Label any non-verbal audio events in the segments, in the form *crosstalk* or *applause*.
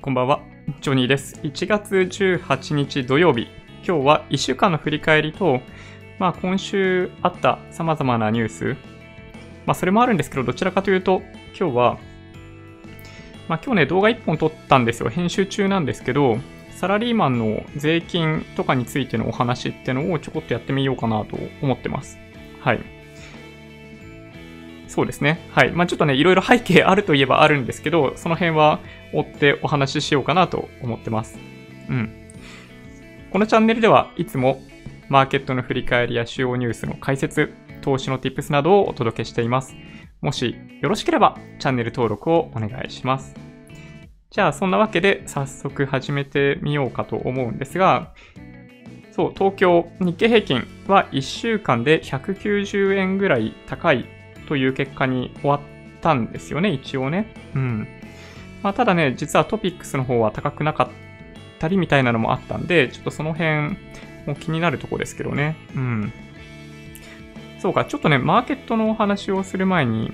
こんばんは。ジョニーです。1月18日土曜日。今日は1週間の振り返りと、まあ今週あった様々なニュース。まあそれもあるんですけど、どちらかというと、今日は、まあ今日ね、動画1本撮ったんですよ。編集中なんですけど、サラリーマンの税金とかについてのお話ってのをちょこっとやってみようかなと思ってます。はい。そうですね。はい。まあちょっとね、いろいろ背景あるといえばあるんですけど、その辺は追ってお話ししようかなと思ってます。うん。このチャンネルではいつもマーケットの振り返りや主要ニュースの解説、投資の tips などをお届けしています。もしよろしければチャンネル登録をお願いします。じゃあそんなわけで早速始めてみようかと思うんですが、そう、東京日経平均は1週間で190円ぐらい高いという結果に終わったんですよね、一応ね。うん。まあ、ただね、実はトピックスの方は高くなかったりみたいなのもあったんで、ちょっとその辺も気になるとこですけどね。うん。そうか、ちょっとね、マーケットのお話をする前に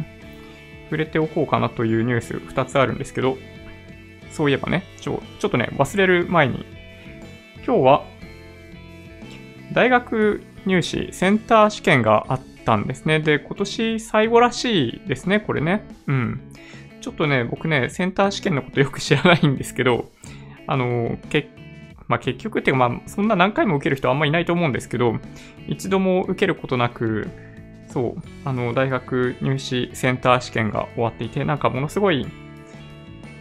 触れておこうかなというニュース2つあるんですけど、そういえばね、ちょ、ちょっとね、忘れる前に、今日は大学入試センター試験があったんですね。で、今年最後らしいですね、これね。うん。ちょっとね、僕ね、センター試験のことよく知らないんですけど、あの、けまあ、結局っていうか、まあ、そんな何回も受ける人あんまいないと思うんですけど、一度も受けることなく、そう、あの、大学入試センター試験が終わっていて、なんかものすごい、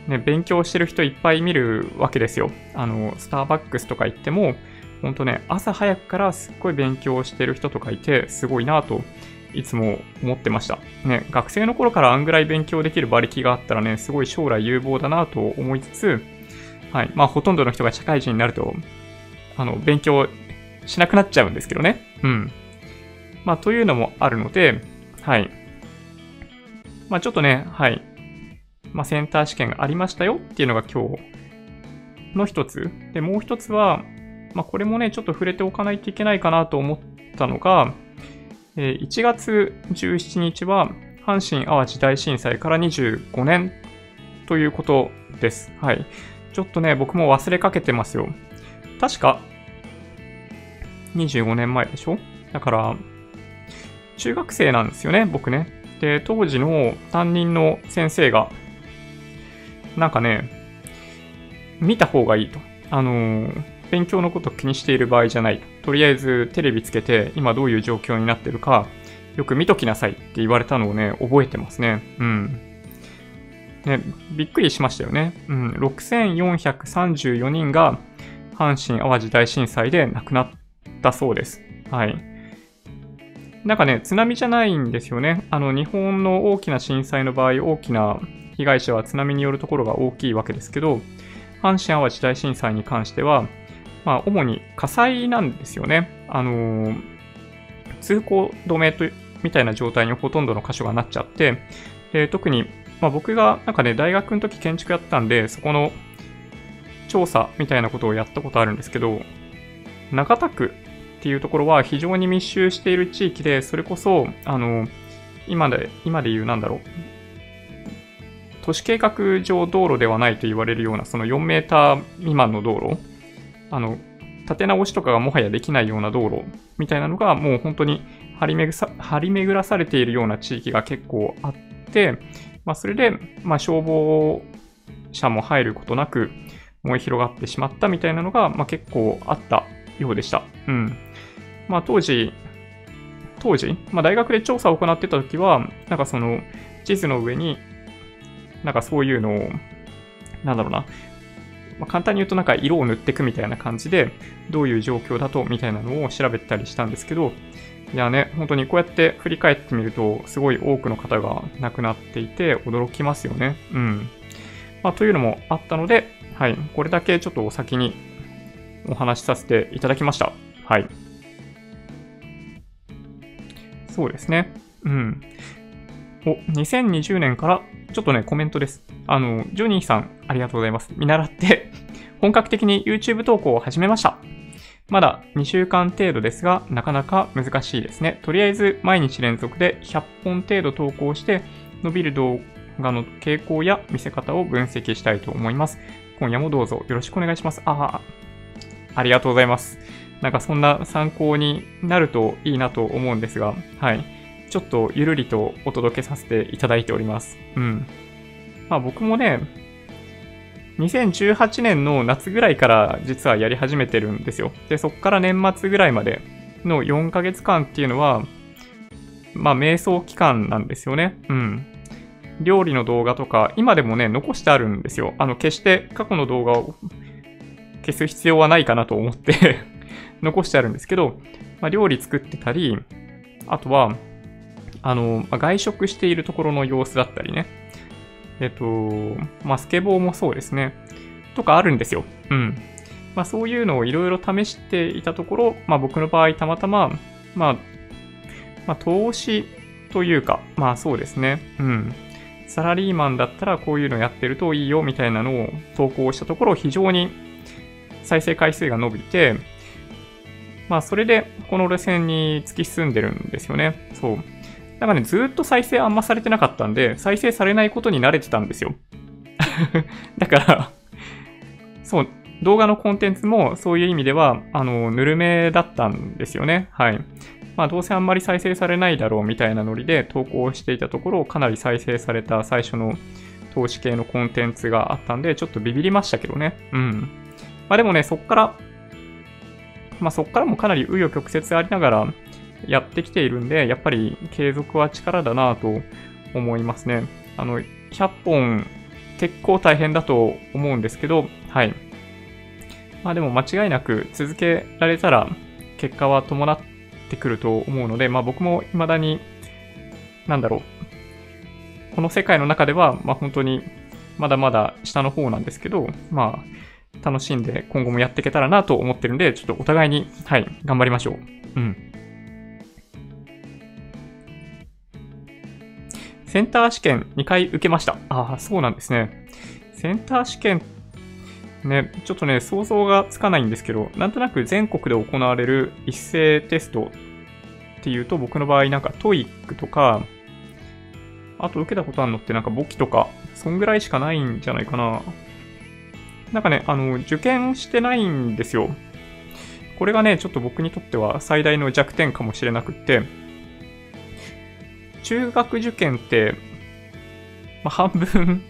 ね、勉強してる人いっぱい見るわけですよ。あの、スターバックスとか行っても、ほんとね、朝早くからすっごい勉強してる人とかいて、すごいなと、いつも思ってました。ね、学生の頃からあんぐらい勉強できる馬力があったらね、すごい将来有望だなと思いつつ、はい。まあ、ほとんどの人が社会人になると、あの、勉強しなくなっちゃうんですけどね。うん。まあ、というのもあるので、はい。まあ、ちょっとね、はい。まあ、センター試験がありましたよっていうのが今日の一つ。で、もう一つは、まあ、これもね、ちょっと触れておかないといけないかなと思ったのが、え1月17日は阪神・淡路大震災から25年ということです。はい。ちょっとね、僕も忘れかけてますよ。確か、25年前でしょ？だから、中学生なんですよね、僕ね。で、当時の担任の先生が、なんかね、見た方がいいと。あのー、勉強のこと気にしている場合じゃない。とりあえずテレビつけて今どういう状況になってるかよく見ときなさいって言われたのをね、覚えてますね。うん。ね、びっくりしましたよね。うん。6434人が阪神淡路大震災で亡くなったそうです。はい。なんかね、津波じゃないんですよね。あの、日本の大きな震災の場合、大きな被害者は津波によるところが大きいわけですけど、阪神淡路大震災に関しては、まあ、主に火災なんですよね。あのー、通行止めとみたいな状態にほとんどの箇所がなっちゃって、で特に、まあ、僕がなんかね、大学の時建築やったんで、そこの調査みたいなことをやったことあるんですけど、中田区っていうところは非常に密集している地域で、それこそ、あの、今で、今で言うなんだろう、都市計画上道路ではないと言われるような、その4メーター未満の道路あの、立て直しとかがもはやできないような道路みたいなのがもう本当に張り巡さ張り巡らされているような地域が結構あって、まあ、それで、まあ、消防車も入ることなく燃え広がってしまったみたいなのが、まあ、結構あったようでした。うん。まあ、当時、当時、まあ、大学で調査を行ってた時は、なんかその地図の上に、なんかそういうのを、なんだろうな、まあ、簡単に言うとなんか色を塗っていくみたいな感じで、どういう状況だとみたいなのを調べたりしたんですけど、いやね、本当にこうやって振り返ってみると、すごい多くの方が亡くなっていて、驚きますよね。うん。まあ、というのもあったので、はい、これだけちょっとお先にお話しさせていただきました。はい。そうですね。うん。お、2020年からちょっとね、コメントです。あの、ジョニーさん、ありがとうございます。見習って *laughs* 本格的に YouTube 投稿を始めました。まだ2週間程度ですが、なかなか難しいですね。とりあえず、毎日連続で100本程度投稿して、伸びる動画の傾向や見せ方を分析したいと思います。今夜もどうぞよろしくお願いします。ああ、ありがとうございます。なんかそんな参考になるといいなと思うんですが、はい。ちょっとゆるりとお届けさせていただいております。うん。まあ僕もね、2018年の夏ぐらいから実はやり始めてるんですよ。で、そっから年末ぐらいまでの4ヶ月間っていうのは、まあ瞑想期間なんですよね。うん。料理の動画とか、今でもね、残してあるんですよ。あの、決して過去の動画を消す必要はないかなと思って *laughs* 残してあるんですけど、まあ、料理作ってたり、あとは、あの、まあ、外食しているところの様子だったりね。えっと、まあ、スケボーもそうですね。とかあるんですよ。うん。まあ、そういうのをいろいろ試していたところ、まあ、僕の場合たまたま、まあ、まあ、投資というか、まあそうですね。うん。サラリーマンだったらこういうのやってるといいよみたいなのを投稿したところ、非常に再生回数が伸びて、まあそれでこの路線に突き進んでるんですよね。そう。なんかね、ずっと再生あんまされてなかったんで、再生されないことに慣れてたんですよ。*laughs* だからそう、動画のコンテンツもそういう意味では、あの、ぬるめだったんですよね。はい。まあ、どうせあんまり再生されないだろうみたいなノリで投稿していたところを、かなり再生された最初の投資系のコンテンツがあったんで、ちょっとビビりましたけどね。うん。まあでもね、そっから、まあそっからもかなり紆余曲折ありながらやってきているんで、やっぱり継続は力だなと思いますね。あの、100本結構大変だと思うんですけど、はい。まあでも間違いなく続けられたら結果は伴ってくると思うので、まあ僕も未だに、なんだろう、この世界の中では、まあ本当にまだまだ下の方なんですけど、まあ楽しんで今後もやっていけたらなと思ってるんで、ちょっとお互いに、はい、頑張りましょう。うん。センター試験2回受けました。ああ、そうなんですね。センター試験ね、ちょっとね、想像がつかないんですけど、なんとなく全国で行われる一斉テストっていうと、僕の場合なんか TOEIC とか、あと受けたことあるのってなんか簿記とか、そんぐらいしかないんじゃないかな。なんかね、あの、受験してないんですよ。これがね、ちょっと僕にとっては最大の弱点かもしれなくって、中学受験って、まあ、半分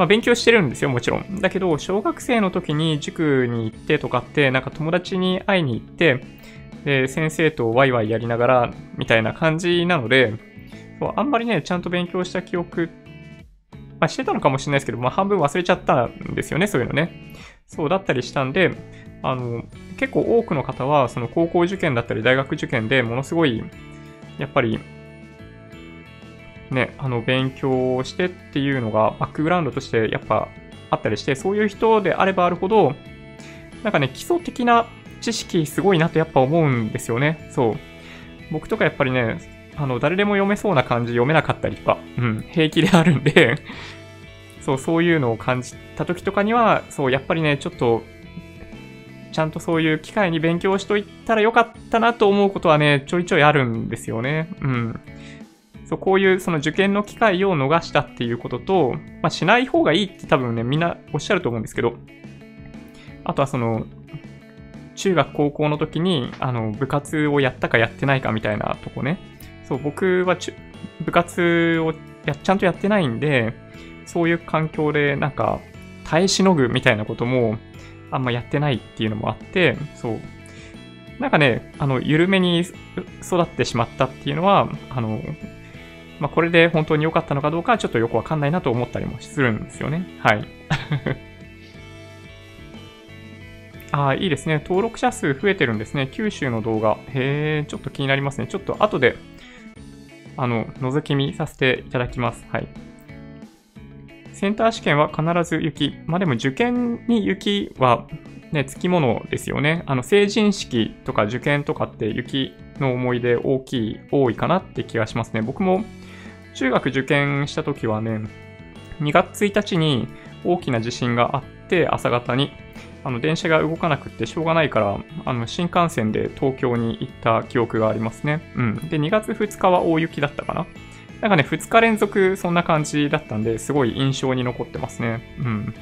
まあ、勉強してるんですよ、もちろん。だけど、小学生の時に塾に行ってとかって、なんか友達に会いに行って、で、先生とワイワイやりながら、みたいな感じなので、そうあんまりね、ちゃんと勉強した記憶、まあ、してたのかもしれないですけど、まあ、半分忘れちゃったんですよね、そういうのね。そうだったりしたんで、あの、結構多くの方は、その高校受験だったり大学受験でものすごい、やっぱりね、あの、勉強をしてっていうのがバックグラウンドとしてやっぱあったりして、そういう人であればあるほど、なんかね、基礎的な知識すごいなとやっぱ思うんですよね。そう。僕とかやっぱりね、あの、誰でも読めそうな感じ読めなかったりとか、うん、平気であるんで *laughs* そう、そういうのを感じた時とかには、そう、やっぱりね、ちょっと、ちゃんとそういう機会に勉強しといたらよかったなと思うことはね、ちょいちょいあるんですよね。うん。そうこういうその受験の機会を逃したっていうことと、まあ、しない方がいいって多分ね、みんなおっしゃると思うんですけど、あとはその、中学高校の時に、あの、部活をやったかやってないかみたいなとこね。そう、僕は部活をやちゃんとやってないんで、そういう環境でなんか、耐えしのぐみたいなことも、あんまやってないっていうのもあって、そう。なんかね、あの、緩めに育ってしまったっていうのは、あの、まあ、これで本当に良かったのかどうかはちょっとよくわかんないなと思ったりもするんですよね。はい。*laughs* ああ、いいですね。登録者数増えてるんですね。九州の動画。へえ、ちょっと気になりますね。ちょっと後で、あの、覗き見させていただきます。はい。センター試験は必ず雪。まあでも受験に雪はね、つきものですよね。あの、成人式とか受験とかって雪の思い出大きい、多いかなって気がしますね。僕も中学受験した時はね、2月1日に大きな地震があって、朝方に、あの、電車が動かなくってしょうがないから、あの、新幹線で東京に行った記憶がありますね。うん。で、2月2日は大雪だったかな。なんかね、2日連続そんな感じだったんで、すごい印象に残ってますね。うん。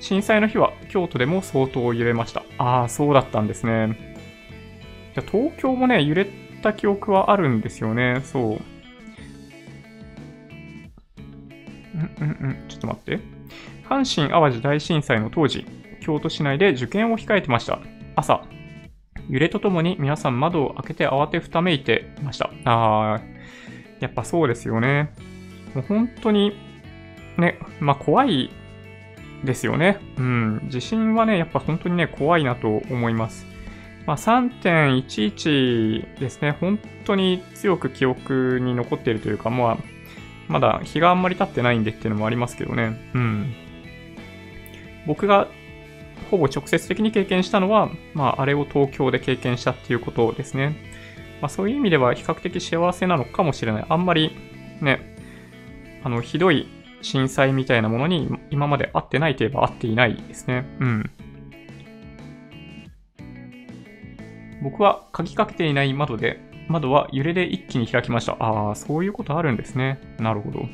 震災の日は京都でも相当揺れました。ああ、そうだったんですね。東京もね、揺れた記憶はあるんですよね。そう。うんうんうん。ちょっと待って。阪神淡路大震災の当時、京都市内で受験を控えてました。朝、揺れとともに皆さん窓を開けて慌てふためいていました。あー、やっぱそうですよね。もう本当に、ね、まあ怖いですよね。うん。地震はね、やっぱ本当にね、怖いなと思います。まあ、3.11ですね。本当に強く記憶に残っているというか、まあ、まだ日があんまり経ってないんでっていうのもありますけどね。うん。僕がほぼ直接的に経験したのは、まあ、あれを東京で経験したっていうことですね。まあ、そういう意味では比較的幸せなのかもしれない。あんまりね、あの、ひどい震災みたいなものに今まで会ってないといえば会っていないですね。うん。僕は鍵かけていない窓で、窓は揺れで一気に開きました。ああ、そういうことあるんですね。なるほど。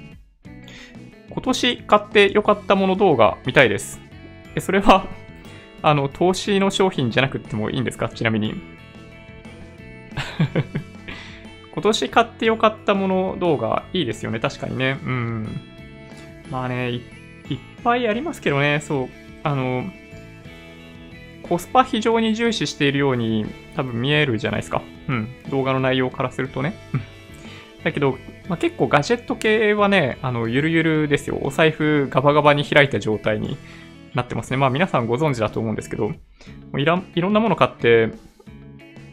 今年買って良かったもの動画見たいです。え、それはあの、投資の商品じゃなくてもいいんですか？ちなみに。*laughs* 今年買ってよかったもの動画いいですよね。確かにね。うん。まあね、いっぱいありますけどね。そう。あの、コスパ非常に重視しているように多分見えるじゃないですか。うん。動画の内容からするとね。だけど、まあ、結構ガジェット系はね、あの、ゆるゆるですよ。お財布ガバガバに開いた状態になってますね。まあ皆さんご存知だと思うんですけど、いらいろんなもの買って、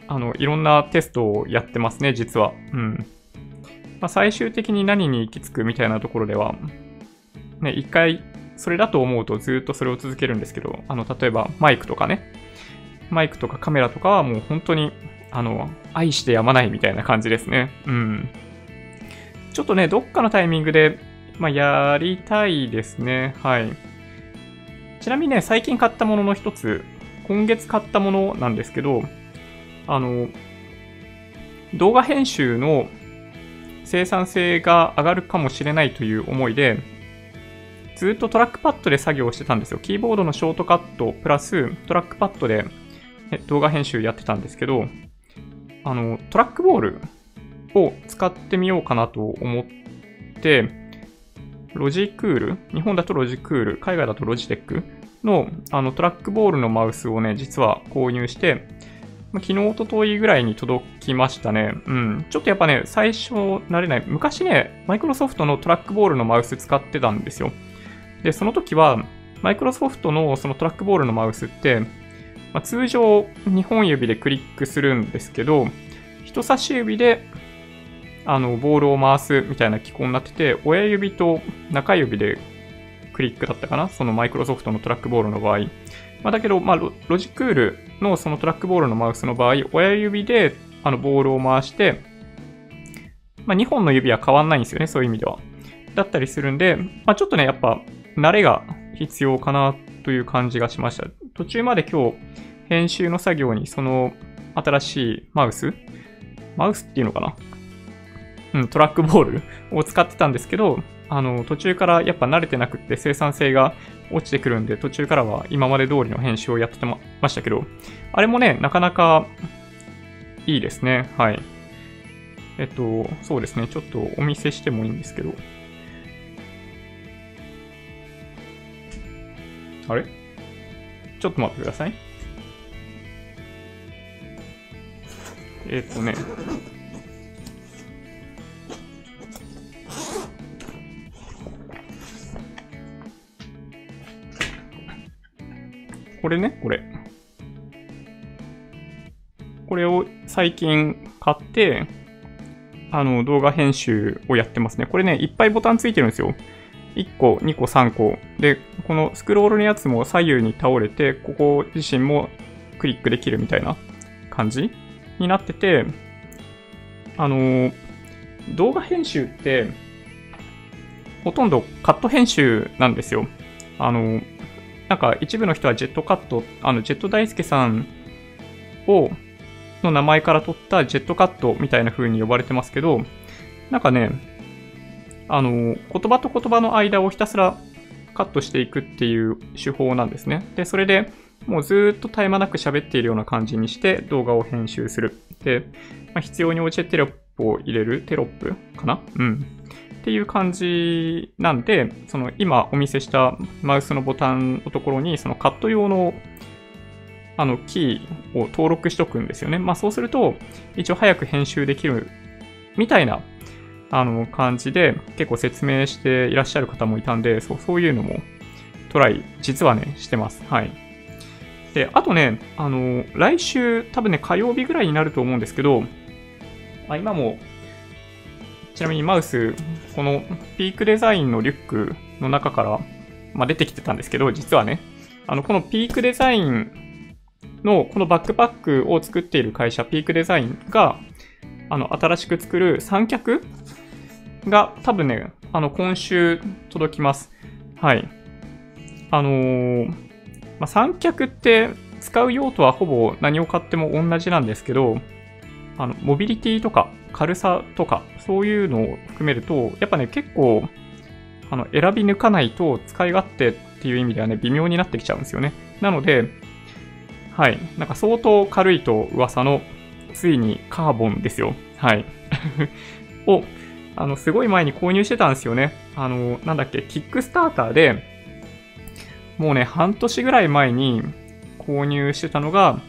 あの、いろんなテストをやってますね、実は。うん。まあ、最終的に何に行き着くみたいなところでは、ね、一回、それだと思うとずっとそれを続けるんですけど、あの、例えばマイクとかね、マイクとかカメラとかはもう本当に、あの、愛してやまないみたいな感じですね。うん。ちょっとね、どっかのタイミングで、まあ、やりたいですね。はい。ちなみにね、最近買ったものの一つ、今月買ったものなんですけど、あの、動画編集の生産性が上がるかもしれないという思いで、ずっとトラックパッドで作業してたんですよ。キーボードのショートカットプラストラックパッドで動画編集やってたんですけど、あの、トラックボールを使ってみようかなと思って、ロジクール、日本だとロジクール、海外だとロジテックのあのトラックボールのマウスをね、実は購入して、昨日、おとといぐらいに届きましたね。うん。ちょっとやっぱね、最初慣れない。昔ね、マイクロソフトのトラックボールのマウス使ってたんですよ。で、その時は、マイクロソフトのそのトラックボールのマウスって、まあ、通常2本指でクリックするんですけど、人差し指であの、ボールを回すみたいな機構になってて、親指と中指でクリックだったかなそのマイクロソフトのトラックボールの場合。まあ、だけど、まあロ、ジクールのそのトラックボールのマウスの場合、親指であのボールを回して、まあ、2本の指は変わんないんですよね、そういう意味では。だったりするんで、まあ、ちょっとね、やっぱ、慣れが必要かなという感じがしました。途中まで今日、編集の作業にその新しいマウス？マウスっていうのかな？うん、トラックボールを使ってたんですけど、あの、途中からやっぱ慣れてなくって生産性が落ちてくるんで、途中からは今まで通りの編集をやってましたけど、あれもね、なかなかいいですね。はい。えっと、そうですね。ちょっとお見せしてもいいんですけど。あれ？ちょっと待ってください。えっとね。これね、これ。これを最近買って、あの、動画編集をやってますね。これね、いっぱいボタンついてるんですよ。1個、2個、3個。で、このスクロールのやつも左右に倒れて、ここ自身もクリックできるみたいな感じになってて、あの、動画編集って、ほとんどカット編集なんですよ。あの、なんか一部の人はジェットカット、あの、ジェット大輔さんを、の名前から取ったジェットカットみたいな風に呼ばれてますけど、なんかね、あの、言葉と言葉の間をひたすらカットしていくっていう手法なんですね。で、それでもうずっと絶え間なく喋っているような感じにして動画を編集する。で、まあ、必要に応じてテロップを入れるテロップかな？うん。っていう感じなんで、その今お見せしたマウスのボタンのところにそのカット用のあのキーを登録しとくんですよね。まあそうすると一応早く編集できるみたいなあの感じで結構説明していらっしゃる方もいたんで、そうそういうのもトライ実はねしてます。はい。で、あとね、あの、来週多分ね火曜日ぐらいになると思うんですけど、まあ、今もちなみにマウス、このピークデザインのリュックの中から、まあ、出てきてたんですけど、実はね、あの、このピークデザインの、このバックパックを作っている会社、ピークデザインが、あの、新しく作る三脚が多分ね、あの、今週届きます。はい。あのー、まあ、三脚って使う用途はほぼ何を買っても同じなんですけど、あの、モビリティとか軽さとか、そういうのを含めると、やっぱね、結構、あの、選び抜かないと使い勝手っていう意味ではね、微妙になってきちゃうんですよね。なので、はい。なんか相当軽いと噂の、ついにカーボンですよ。はい。*laughs* を、あの、すごい前に購入してたんですよね。あの、なんだっけ、キックスターターで、もうね、半年ぐらい前に購入してたのが、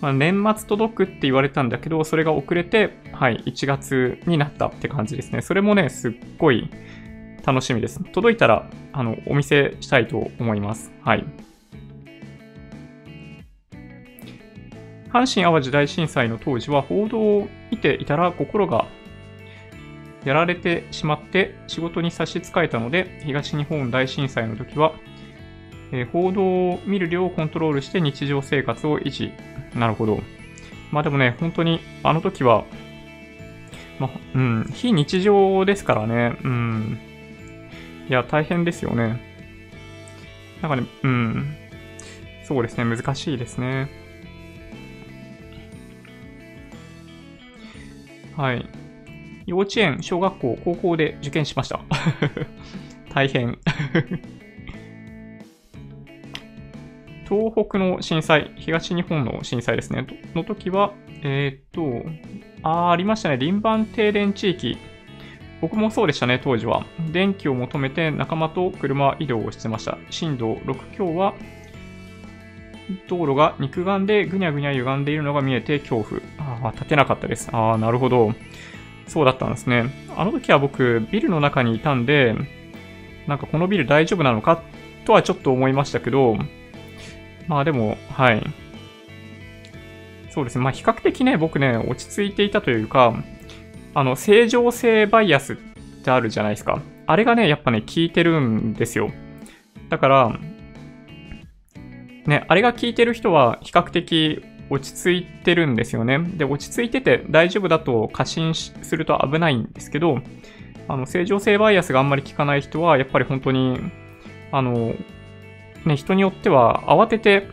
まあ、年末届くって言われたんだけど、それが遅れて、はい、1月になったって感じですね。それもね、すっごい楽しみです。届いたら、あの、お見せしたいと思います。はい。阪神・淡路大震災の当時は報道を見ていたら心がやられてしまって仕事に差し支えたので、東日本大震災の時は、えー、報道を見る量をコントロールして日常生活を維持なるほど。まあでもね、本当にあの時は、まあ、うん、非日常ですからね。うん。いや、大変ですよね。なんかね、うん。そうですね、難しいですね。はい。幼稚園、小学校、高校で受験しました。*laughs* 大変 *laughs* 東北の震災、東日本の震災ですね、の時は、えー、っと、あありましたね、輪番停電地域。僕もそうでしたね、当時は。電気を求めて仲間と車移動をしてました。震度6強は、道路が肉眼でぐにゃぐにゃ歪んでいるのが見えて恐怖。ああ、立てなかったです。ああ、なるほど。そうだったんですね。あの時は僕、ビルの中にいたんで、なんかこのビル大丈夫なのか？とはちょっと思いましたけど、まあでも、はい。そうですね。まあ比較的ね、僕ね、落ち着いていたというか、あの、正常性バイアスってあるじゃないですか。あれがね、やっぱね、効いてるんですよ。だから、ね、あれが効いてる人は比較的落ち着いてるんですよね。で、落ち着いてて大丈夫だと過信すると危ないんですけど、あの、正常性バイアスがあんまり効かない人は、やっぱり本当に、あの、ね、人によっては慌てて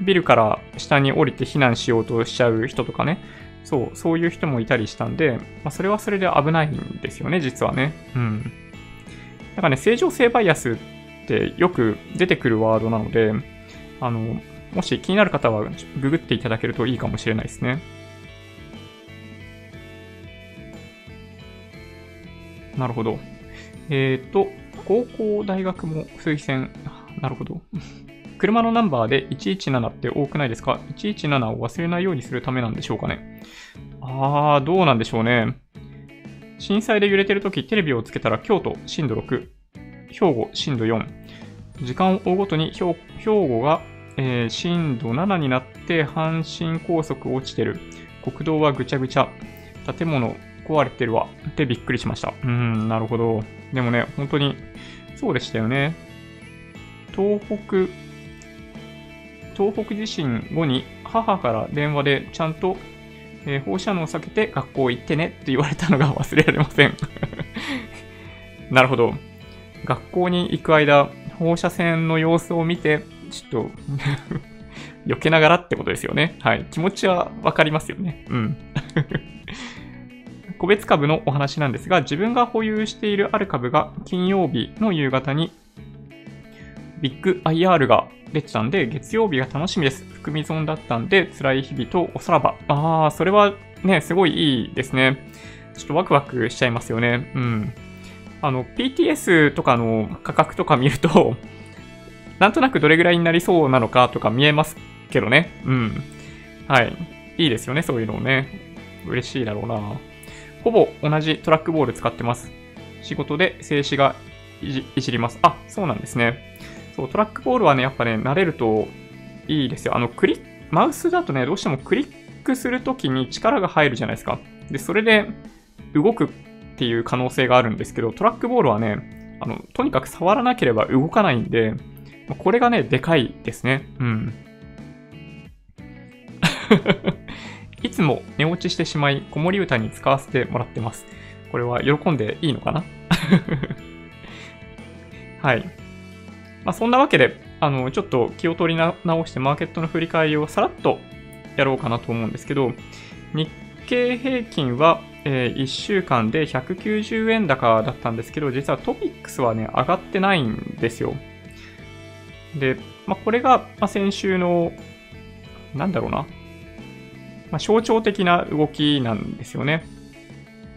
ビルから下に降りて避難しようとしちゃう人とかね、そう、そういう人もいたりしたんで、まあ、それはそれで危ないんですよね、実はね。うん。なんかね、正常性バイアスってよく出てくるワードなので、あの、もし気になる方はググっていただけるといいかもしれないですね。なるほど。えっ、ー、と、高校、大学も数奇戦なるほど。車のナンバーで117って多くないですか ?117 を忘れないようにするためなんでしょうかね。あー、どうなんでしょうね。震災で揺れてるとき、テレビをつけたら京都震度6、兵庫震度4。時間を追うごとに兵庫が、えー、震度7になって阪神高速落ちてる。国道はぐちゃぐちゃ。建物壊れてるわ。ってびっくりしました。うん、なるほど。でもね、本当にそうでしたよね。東北、東北地震後に母から電話でちゃんと、えー、放射能を避けて学校行ってねって言われたのが忘れられません *laughs* なるほど。学校に行く間、放射線の様子を見て、ちょっと *laughs* 避けながらってことですよね。はい。気持ちはわかりますよね。うん。*laughs* 個別株のお話なんですが、自分が保有しているある株が金曜日の夕方にビッグ IR が出てたんで、月曜日が楽しみです。含み損だったんで、辛い日々とおさらば。あー、それはね、すごいいいですね。ちょっとワクワクしちゃいますよね。うん。あの、PTS とかの価格とか見ると、なんとなくどれぐらいになりそうなのかとか見えますけどね。うん。はい。いいですよね、そういうのをね。嬉しいだろうな。ほぼ同じトラックボール使ってます。仕事で静止がいじります。あ、そうなんですね。そう、トラックボールはね、やっぱね、慣れるといいですよ。あの、クリックマウスだとね、どうしてもクリックするときに力が入るじゃないですか。で、それで動くっていう可能性があるんですけど、トラックボールはね、あの、とにかく触らなければ動かないんで、これがね、でかいですね。うん。*laughs* いつも寝落ちしてしまい、子守歌に使わせてもらってます。これは喜んでいいのかな？*laughs* はい。まあ、そんなわけで、あの、ちょっと気を取り直してマーケットの振り返りをさらっとやろうかなと思うんですけど、日経平均はえー、1週間で190円高だったんですけど、実はトピックスはね、上がってないんですよ。で、まあ、これが、ま、先週の、なんだろうな、まあ、象徴的な動きなんですよね。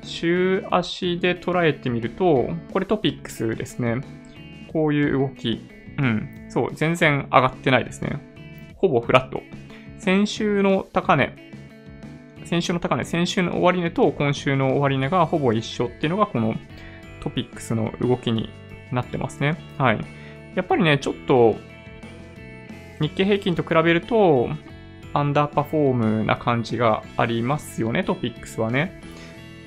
週足で捉えてみると、これトピックスですね。こういう動き。うん。そう、全然上がってないですね。ほぼフラット。先週の高値、先週の高値、先週の終値と今週の終値がほぼ一緒っていうのがこのトピックスの動きになってますね。はい。やっぱりね、ちょっと日経平均と比べるとアンダーパフォームな感じがありますよね、トピックスはね。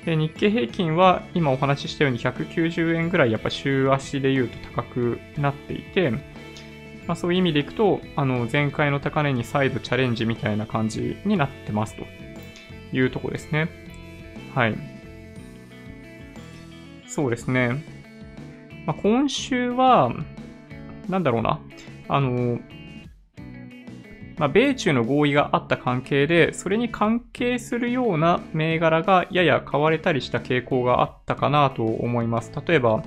で日経平均は今お話ししたように190円ぐらいやっぱ週足で言うと高くなっていて、まあ、そういう意味でいくと、あの前回の高値に再度チャレンジみたいな感じになってますと。いうとこですね。はい。そうですね。まあ、今週は、なんだろうな。あの、まあ、米中の合意があった関係で、それに関係するような銘柄がやや買われたりした傾向があったかなと思います。例えば、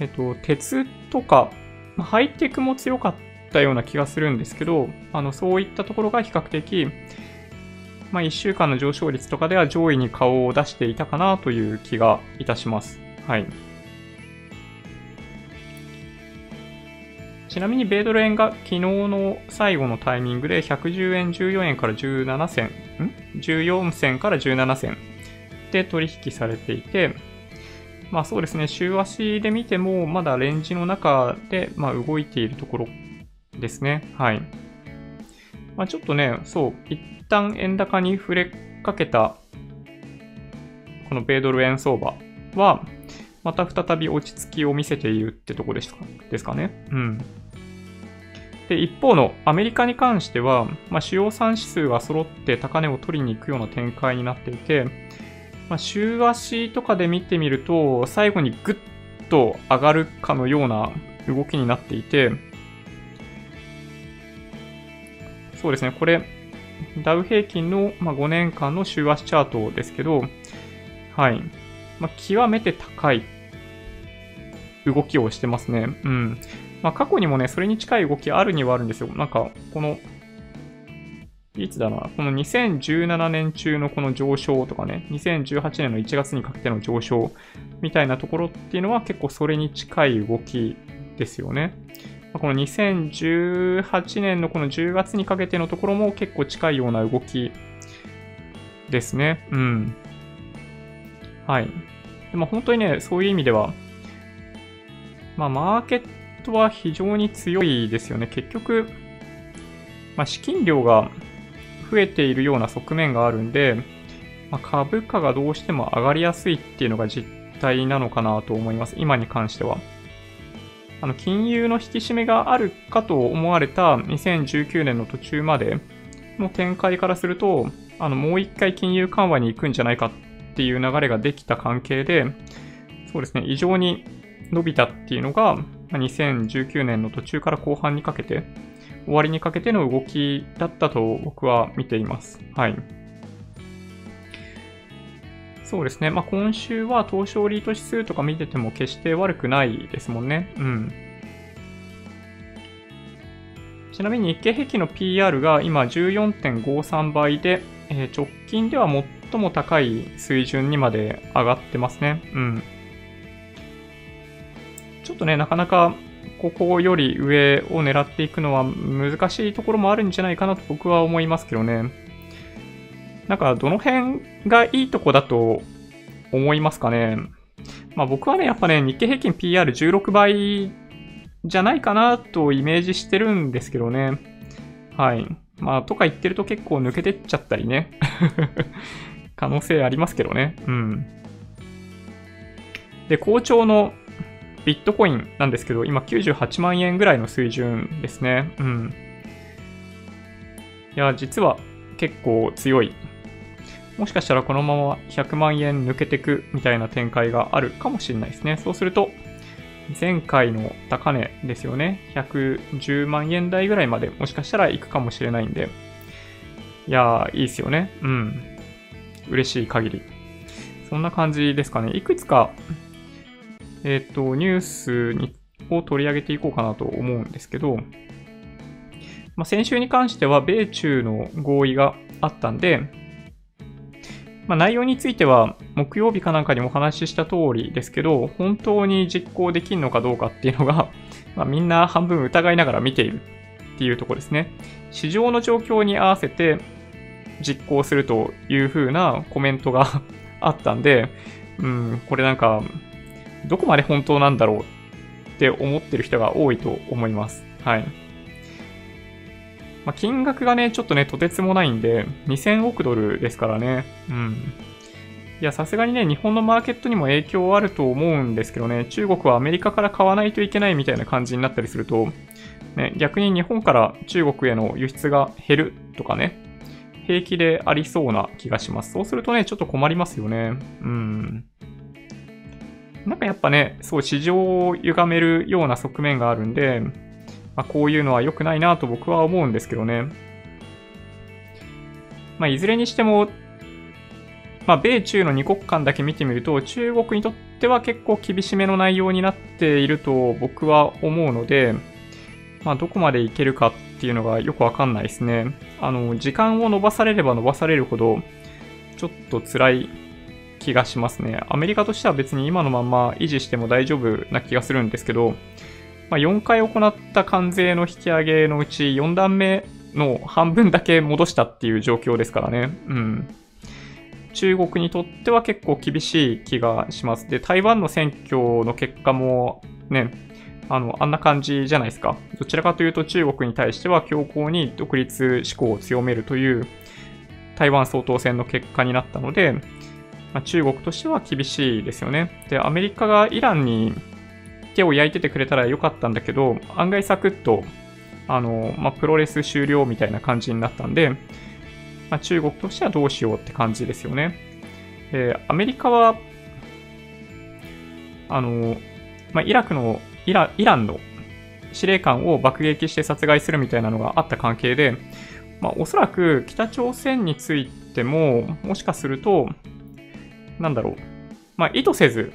えっと、鉄とか、ま、ハイテクも強かったような気がするんですけど、あの、そういったところが比較的、まあ、1週間の上昇率とかでは上位に顔を出していたかなという気がいたします。はい。ちなみに米ドル円が昨日の最後のタイミングで110円14円から17銭、ん ?14 銭から17銭で取引されていて、まあそうですね、週足で見てもまだレンジの中で、まあ、動いているところですね。はい。まあ、ちょっとね、そう、一旦円高に触れかけた、この米ドル円相場は、また再び落ち着きを見せているってとこでしたですかね。うん。で、一方のアメリカに関しては、まあ、主要産指数が揃って高値を取りに行くような展開になっていて、まあ、週足とかで見てみると、最後にグッと上がるかのような動きになっていて、そうですね、これ、ダウ平均の、ま5年間の週足チャートですけど、はい。まあ、極めて高い動きをしてますね。うん。まあ、過去にもね、それに近い動きあるにはあるんですよ。なんか、この、いつだな、この2017年中のこの上昇とかね、2018年の1月にかけての上昇みたいなところっていうのは結構それに近い動きですよね。この2018年のこの10月にかけてのところも結構近いような動きですね。うん。はい。でも本当にね、そういう意味では、まあ、マーケットトは非常に強いですよね。結局、まあ、資金量が増えているような側面があるんで、まあ、株価がどうしても上がりやすいっていうのが実態なのかなと思います。今に関しては。あの、金融の引き締めがあるかと思われた2019年の途中までの展開からすると、あの、もう一回金融緩和に行くんじゃないかっていう流れができた関係で、そうですね、異常に伸びたっていうのが、2019年の途中から後半にかけて、終わりにかけての動きだったと僕は見ています。はい。そうですね。まあ、今週は東証リート指数とか見てても決して悪くないですもんね。うん。ちなみに日経平均の PR が今14.53倍で、えー、直近では最も高い水準にまで上がってますね。うん。ちょっとね、なかなかここより上を狙っていくのは難しいところもあるんじゃないかなと僕は思いますけどね。なんか、どの辺がいいとこだと思いますかね。まあ僕はね、やっぱね、日経平均 PR16 倍じゃないかなとイメージしてるんですけどね。はい。まあ、とか言ってると結構抜けてっちゃったりね。*laughs* 可能性ありますけどね。うん。で、好調のビットコインなんですけど、今98万円ぐらいの水準ですね。うん。いや、実は結構強い。もしかしたらこのまま100万円抜けてくみたいな展開があるかもしれないですね。そうすると、前回の高値ですよね。110万円台ぐらいまでもしかしたら行くかもしれないんで。いやー、いいですよね。うん。嬉しい限り。そんな感じですかね。いくつかえっ、ー、と、ニュースにを取り上げていこうかなと思うんですけど、まあ、先週に関しては米中の合意があったんで、まあ、内容については木曜日かなんかにもお話しした通りですけど、本当に実行できるのかどうかっていうのが *laughs* まみんな半分疑いながら見ているっていうとこですね。市場の状況に合わせて実行するという風なコメントが *laughs* あったんで、うん、これなんかどこまで本当なんだろうって思ってる人が多いと思います。はい。まあ、金額がね、ちょっとね、とてつもないんで、2000億ドルですからね。うん。いや、さすがにね、日本のマーケットにも影響はあると思うんですけどね、中国はアメリカから買わないといけないみたいな感じになったりすると、ね、逆に日本から中国への輸出が減るとかね、平気でありそうな気がします。そうするとね、ちょっと困りますよね。うん。なんかやっぱね、そう、市場を歪めるような側面があるんで、まあ、こういうのは良くないなと僕は思うんですけどね。まあ、いずれにしても、まあ、米中の2国間だけ見てみると、中国にとっては結構厳しめの内容になっていると僕は思うので、まあ、どこまでいけるかっていうのがよくわかんないですね。あの、時間を伸ばされれば伸ばされるほど、ちょっと辛い気がしますね。アメリカとしては別に今のまま維持しても大丈夫な気がするんですけど、まあ、4回行った関税の引き上げのうち4段目の半分だけ戻したっていう状況ですからね。うん。中国にとっては結構厳しい気がします。で、台湾の選挙の結果もね、あの、あんな感じじゃないですか。どちらかというと中国に対しては強硬に独立志向を強めるという台湾総統選の結果になったので、まあ、中国としては厳しいですよね。で、アメリカがイランに手を焼いててくれたらよかったんだけど、案外サクッと、あの、まあ、プロレス終了みたいな感じになったんで、まあ、中国としてはどうしようって感じですよね。で、アメリカは、あの、まあ、イラクの、イライランの司令官を爆撃して殺害するみたいなのがあった関係で、まあ、おそらく北朝鮮についても、もしかすると、なんだろう。まあ、意図せず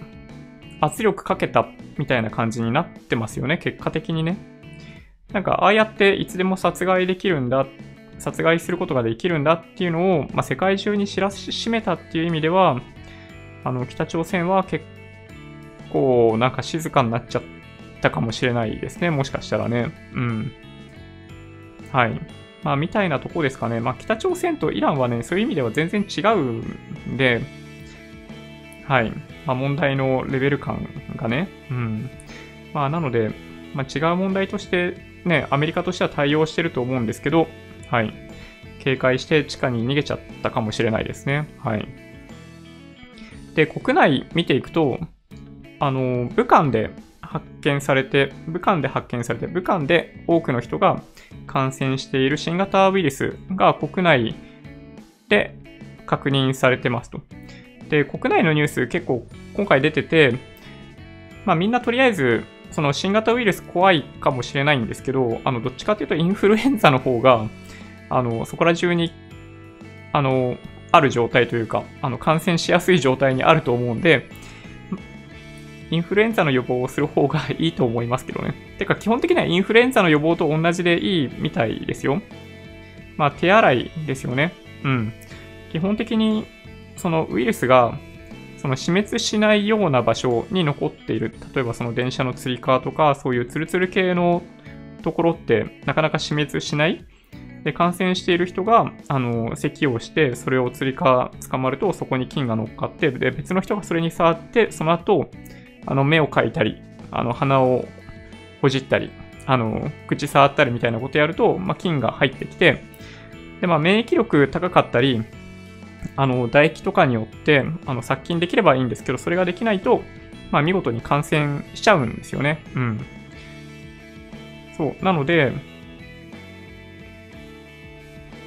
圧力かけたみたいな感じになってますよね、結果的にね。なんか、ああやっていつでも殺害できるんだ、殺害することができるんだっていうのを、まあ、世界中に知らしめたっていう意味では、あの、北朝鮮は結構なんか静かになっちゃったかもしれないですね、もしかしたらね。うん。はい。まあ、みたいなとこですかね。まあ、北朝鮮とイランはね、そういう意味では全然違うんで、はい。まあ、問題のレベル感がね。うん。まあ、なので、まあ、違う問題としてね、アメリカとしては対応してると思うんですけど、はい。警戒して地下に逃げちゃったかもしれないですね。はい。で、国内見ていくと、あの、武漢で発見されて、武漢で発見されて、武漢で多くの人が感染している新型ウイルスが国内で確認されてますと。で、国内のニュース結構今回出てて、まあみんなとりあえず、その新型ウイルス怖いかもしれないんですけど、あの、どっちかというとインフルエンザの方が、あの、そこら中に、あの、ある状態というか、あの、感染しやすい状態にあると思うんで、インフルエンザの予防をする方がいいと思いますけどね。てか、基本的にはインフルエンザの予防と同じでいいみたいですよ。まあ、手洗いですよね。うん。基本的に、そのウイルスが、その死滅しないような場所に残っている。例えばその電車のつり革とか、そういうツルツル系のところってなかなか死滅しないで、感染している人が、あの、咳をして、それを釣りか捕まると、そこに菌が乗っかって、で、別の人がそれに触って、その後、あの、目をかいたり、あの、鼻をほじったり、あの、口触ったりみたいなことやると、まあ、菌が入ってきて、で、まあ、免疫力高かったり、あの、唾液とかによって、あの、殺菌できればいいんですけど、それができないと、まあ、見事に感染しちゃうんですよね。うん。そう。なので、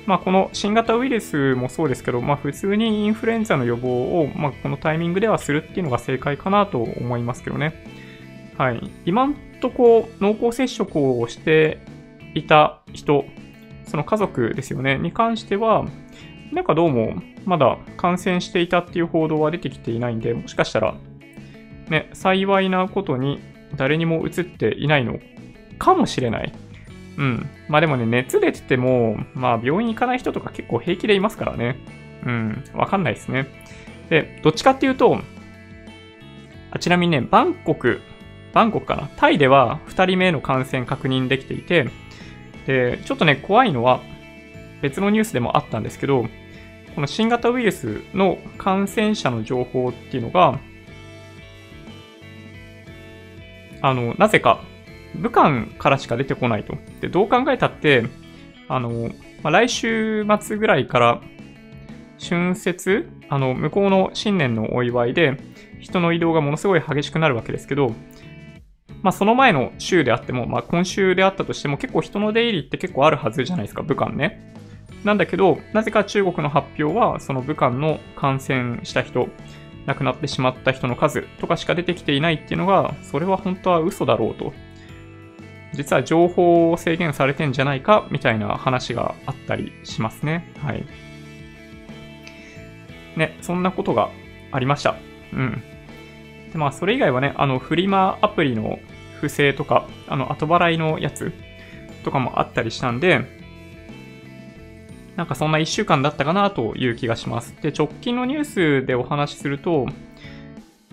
まあ、この新型ウイルスもそうですけど、まあ、普通にインフルエンザの予防を、まあ、このタイミングではするっていうのが正解かなと思いますけどね。はい。今んとこ濃厚接触をしていた人、その家族ですよね、に関しては、なんかどうもまだ感染していたっていう報道は出てきていないんで、もしかしたら、ね、幸いなことに誰にも移っていないのかもしれない。うん。まあでもね、熱出てても、まあ病院行かない人とか結構平気でいますからね。うん。わかんないですね。で、どっちかっていうと、あちなみにね、バンコク、バンコクかなタイでは2人目の感染確認できていて、で、ちょっとね、怖いのは、別のニュースでもあったんですけど、この新型ウイルスの感染者の情報っていうのが、あの、なぜか武漢からしか出てこないと。で、どう考えたって、あの、まあ、来週末ぐらいから春節、あの、向こうの新年のお祝いで、人の移動がものすごい激しくなるわけですけど、まあ、その前の週であっても、まあ、今週であったとしても結構人の出入りって結構あるはずじゃないですか、武漢ね。なんだけど、なぜか中国の発表は、その武漢の感染した人、亡くなってしまった人の数とかしか出てきていないっていうのが、それは本当は嘘だろうと。実は情報を制限されてんじゃないかみたいな話があったりしますね。はい。ね、そんなことがありました。うん。でまあ、それ以外はね、あの、フリマアプリの不正とか、あの、後払いのやつとかもあったりしたんで、なんかそんな1週間だったかなという気がします。で、直近のニュースでお話しすると、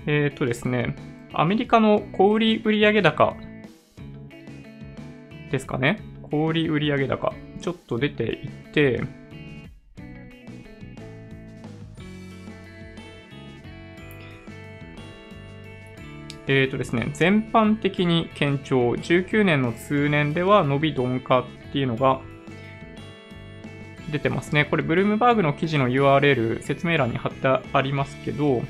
えっ、ー、とですね、アメリカの小売売上高ですかね？小売売上高。ちょっと出ていって、えっ、ー、とですね、全般的に堅調。19年の通年では伸び鈍化っていうのが出てますね。これ、ブルームバーグの記事の URL 説明欄に貼ってありますけど、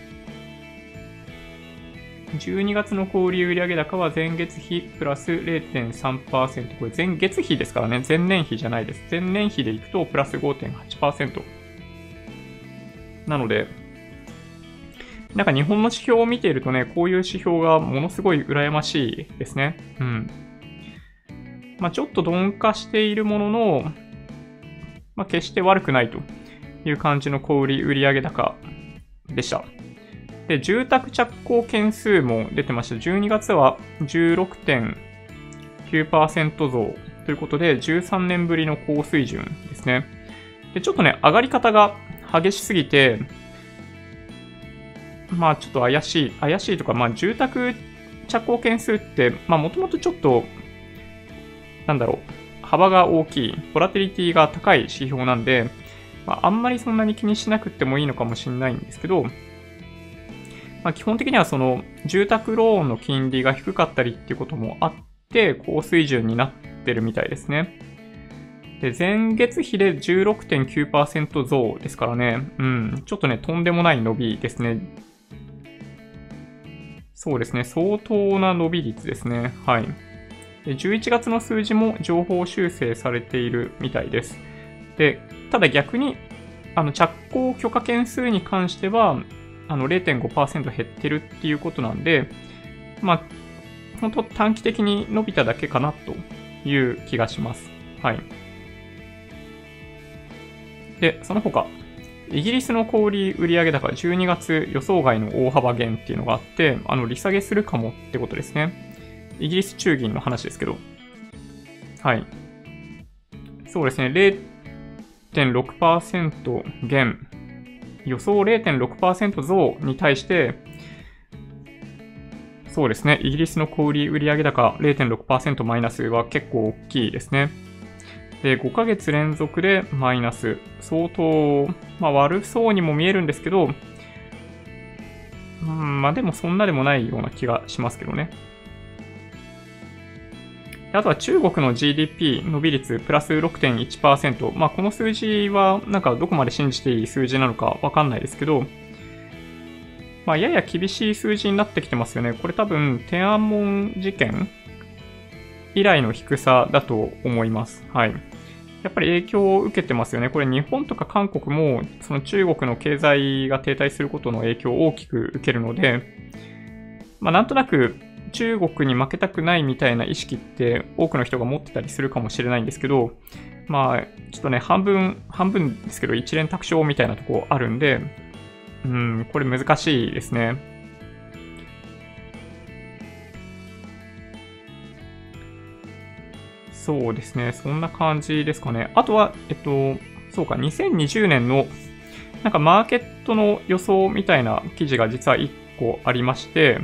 12月の小売売上高は前月比プラス0.3%。これ前月比ですからね。前年比じゃないです。前年比でいくとプラス5.8%。なので、なんか日本の指標を見ているとね、こういう指標がものすごい羨ましいですね。うん。まあちょっと鈍化しているものの、まあ決して悪くないという感じの小売売上高でした。で、住宅着工件数も出てました。12月は16.9%増ということで、13年ぶりの高水準ですね。で、ちょっとね、上がり方が激しすぎて、まあちょっと怪しい、怪しいとか、まあ住宅着工件数って、まあもともとちょっと、なんだろう、幅が大きい、ボラテリティが高い指標なんで、まあ、あんまりそんなに気にしなくてもいいのかもしれないんですけど、まあ、基本的にはその住宅ローンの金利が低かったりっていうこともあって、高水準になってるみたいですね。で、前月比で16.9%増ですからね、うん、ちょっとね、とんでもない伸びですね。そうですね、相当な伸び率ですね。はい。で11月の数字も情報修正されているみたいです。で、ただ逆に、あの、着工許可件数に関しては、あの0.5%減ってるっていうことなんで、まあ、本当短期的に伸びただけかなという気がします。はい。で、その他、イギリスの小売売上高12月予想外の大幅減っていうのがあって、あの、利下げするかもってことですね。イギリス中銀の話ですけど。はい。そうですね、0.6%減。予想0.6%増に対して、そうですね、イギリスの小売売上高0.6%マイナスは結構大きいですね。で、5ヶ月連続でマイナス。相当、まあ悪そうにも見えるんですけど、うん、まあでもそんなでもないような気がしますけどね。あとは中国の GDP 伸び率プラス6.1%。まあこの数字はなんかどこまで信じていい数字なのかわかんないですけど、まあやや厳しい数字になってきてますよね。これ多分天安門事件以来の低さだと思います。はい。やっぱり影響を受けてますよね。これ日本とか韓国もその中国の経済が停滞することの影響を大きく受けるので、まあなんとなく中国に負けたくないみたいな意識って多くの人が持ってたりするかもしれないんですけど、まあちょっとね、半分、半分ですけど一連卓勝みたいなとこあるんで、うん、これ難しいですね。そうですね。そんな感じですかね。あとは、えっと、そうか、2020年の、なんかマーケットの予想みたいな記事が実は1個ありまして、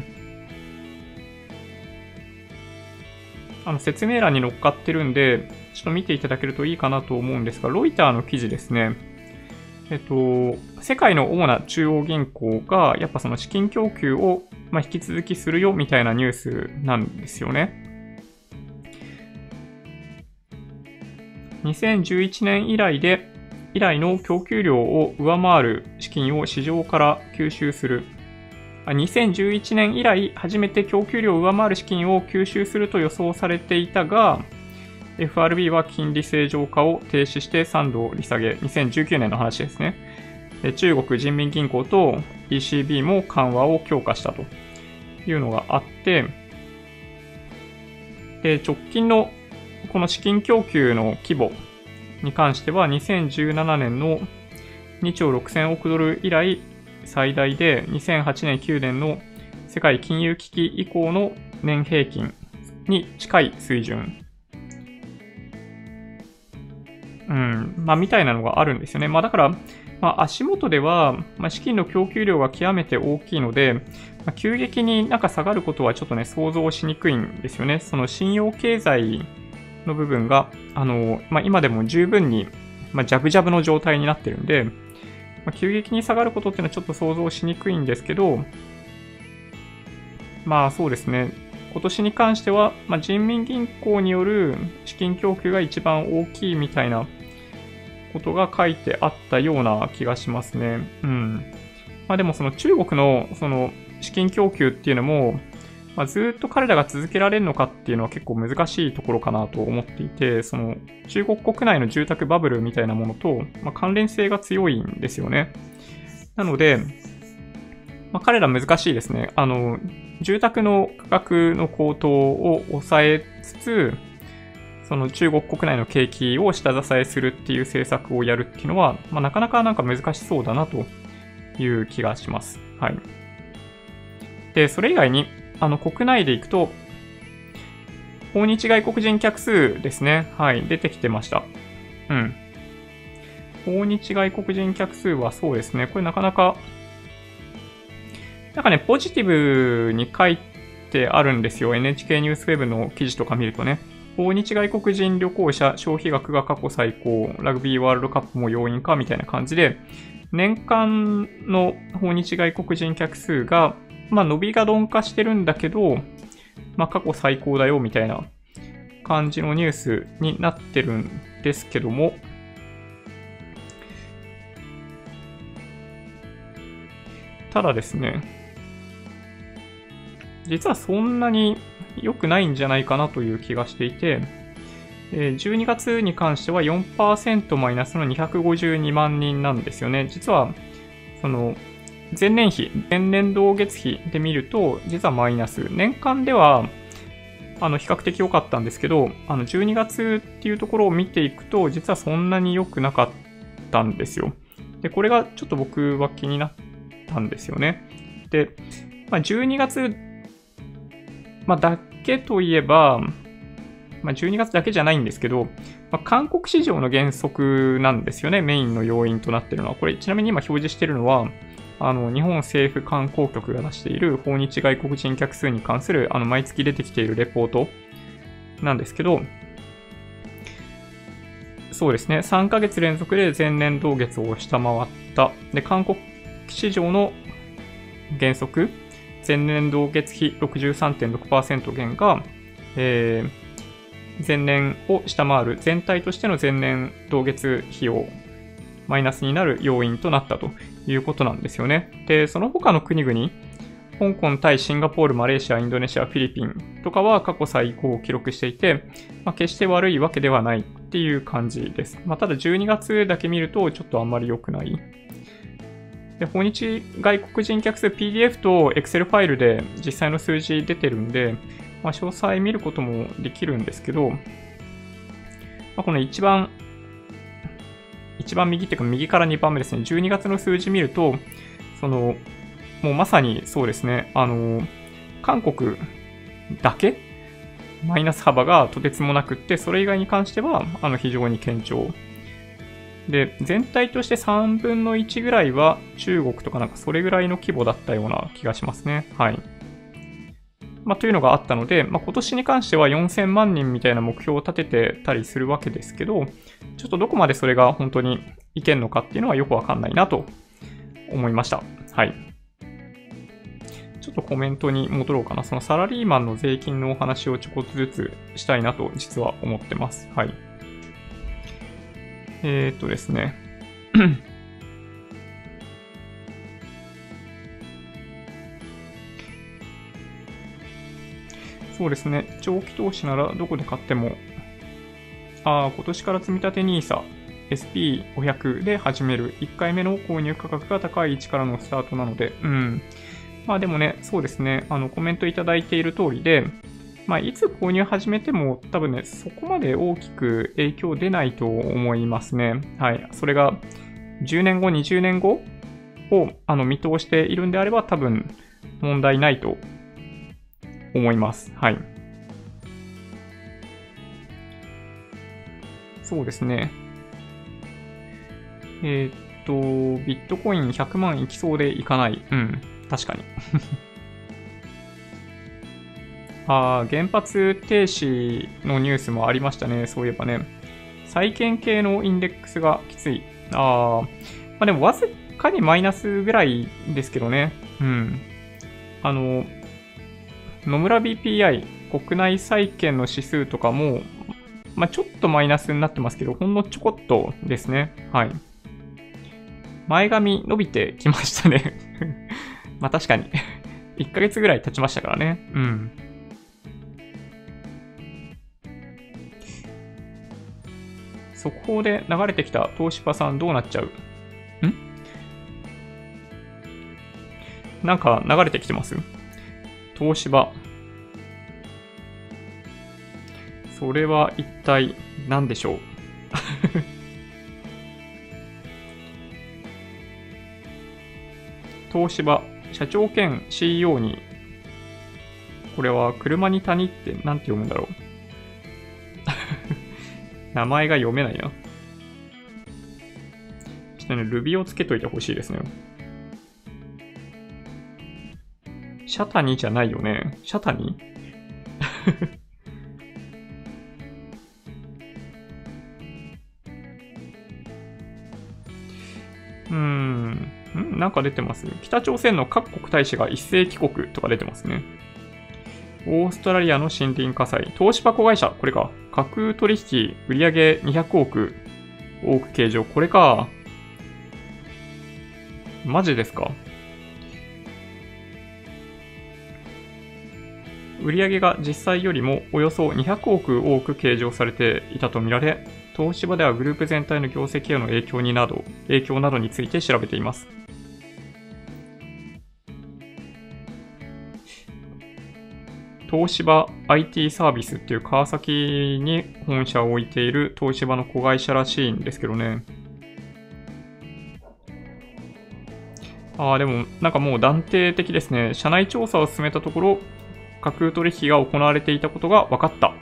あの説明欄に乗っかってるんで、ちょっと見ていただけるといいかなと思うんですが、ロイターの記事ですね。えっと、世界の主な中央銀行が、やっぱその資金供給を、まあ、引き続きするよみたいなニュースなんですよね。2011年以来で、以来の供給量を上回る資金を市場から吸収する。2011年以来、初めて供給量を上回る資金を吸収すると予想されていたが、FRB は金利正常化を停止して3度利下げ。2019年の話ですね。中国人民銀行と ECB も緩和を強化したというのがあって、で直近のこの資金供給の規模に関しては2017年の2兆6000億ドル以来最大で2008年9年の世界金融危機以降の年平均に近い水準。うん。まあ、みたいなのがあるんですよね。まあ、だから、まあ、足元では、まあ、資金の供給量が極めて大きいので、まあ、急激になんか下がることはちょっとね、想像しにくいんですよね。その信用経済の部分が、あの、まあ、今でも十分に、まあ、ジャブジャブの状態になってるんで、まあ、急激に下がることっていうのはちょっと想像しにくいんですけど、まあそうですね。今年に関しては、まあ、人民銀行による資金供給が一番大きいみたいなことが書いてあったような気がしますね。うん。まあでもその中国のその資金供給っていうのも、まあ、ずっと彼らが続けられるのかっていうのは結構難しいところかなと思っていて、その中国国内の住宅バブルみたいなものと、まあ、関連性が強いんですよね。なので、まあ、彼ら難しいですね。あの、住宅の価格の高騰を抑えつつ、その中国国内の景気を下支えするっていう政策をやるっていうのは、まあ、なかなかなんか難しそうだなという気がします。はい。で、それ以外に、あの、国内で行くと、訪日外国人客数ですね。はい、出てきてました。うん。訪日外国人客数はそうですね。これなかなか、なんかね、ポジティブに書いてあるんですよ。NHK ニュースウェブの記事とか見るとね。訪日外国人旅行者消費額が過去最高、ラグビーワールドカップも要因かみたいな感じで、年間の訪日外国人客数がまあ、伸びが鈍化してるんだけど、まあ、過去最高だよ、みたいな感じのニュースになってるんですけども、ただですね、実はそんなに良くないんじゃないかなという気がしていて、12月に関しては4%マイナスの252万人なんですよね。実は、その、前年比、前年同月比で見ると、実はマイナス。年間では、あの、比較的良かったんですけど、あの、12月っていうところを見ていくと、実はそんなに良くなかったんですよ。で、これがちょっと僕は気になったんですよね。で、まあ、12月、まあ、だけといえば、まあ、12月だけじゃないんですけど、まあ、韓国市場の減速なんですよね、メインの要因となってるのは。これ、ちなみに今表示してるのは、あの日本政府観光局が出している訪日外国人客数に関するあの毎月出てきているレポートなんですけど、そうですね、3ヶ月連続で前年同月を下回った。で、韓国市場の減速、前年同月比63.6%減が、えー、前年を下回る全体としての前年同月比をマイナスになる要因となったということなんですよね。で、その他の国々、香港、タイ、シンガポール、マレーシア、インドネシア、フィリピンとかは過去最高を記録していて、まあ、決して悪いわけではないっていう感じです。まあ、ただ12月だけ見るとちょっとあんまり良くない。で、訪日外国人客数 PDF と Excel ファイルで実際の数字出てるんで、まあ、詳細見ることもできるんですけど、まあ、この一番一番右っていうか右から2番目ですね、12月の数字見ると、その、もうまさにそうですね、あの、韓国だけマイナス幅がとてつもなくって、それ以外に関しては、あの、非常に堅調。で、全体として3分の1ぐらいは中国とかなんかそれぐらいの規模だったような気がしますね。はい。まあ、というのがあったので、まあ、今年に関しては4000万人みたいな目標を立ててたりするわけですけど、ちょっとどこまでそれが本当にいけんのかっていうのはよくわかんないなと思いました。はい。ちょっとコメントに戻ろうかな。そのサラリーマンの税金のお話をちょこっとずつしたいなと実は思ってます。はい。えー、っとですね。そうですね。長期投資ならどこで買っても、ああ、今年から積立 NISA、SP500 で始める。1回目の購入価格が高い位置からのスタートなので、うん。まあでもね、そうですね。あの、コメントいただいている通りで、まあ、いつ購入始めても多分ね、そこまで大きく影響出ないと思いますね。はい。それが10年後、20年後をあの見通しているんであれば多分問題ないと思います。はい。そうですね。えー、っと、ビットコイン100万いきそうでいかない。うん、確かに。*laughs* ああ、原発停止のニュースもありましたね。そういえばね。債券系のインデックスがきつい。ああ、まあでもわずかにマイナスぐらいですけどね。うん。あの、野村 BPI、国内債券の指数とかも、まあ、ちょっとマイナスになってますけど、ほんのちょこっとですね。はい。前髪伸びてきましたね *laughs* まあ確かに *laughs* 1ヶ月ぐらい経ちましたからね。うん。速報で流れてきた東芝さんどうなっちゃう？ん？なんか流れてきてます？東芝。それは一体何でしょう？*laughs* 東芝、社長兼 CEO に、これは車に谷って何て読むんだろう？*laughs* 名前が読めないな。ちょっとね、ルビをつけといてほしいですね。シャタニじゃないよね。シャタニ？*laughs* うーん。なんか出てます。北朝鮮の各国大使が一斉帰国とか出てますね。オーストラリアの森林火災。東芝子会社？これか。架空取引売上200億。多く計上。これか。マジですか？売上が実際よりもおよそ200億多く計上されていたとみられ、東芝ではグループ全体の業績への影響になど、影響などについて調べています。東芝 IT サービスっていう川崎に本社を置いている東芝の子会社らしいんですけどね。ああ、でも、なんかもう断定的ですね。社内調査を進めたところ、架空取引が行われていたことが分かった。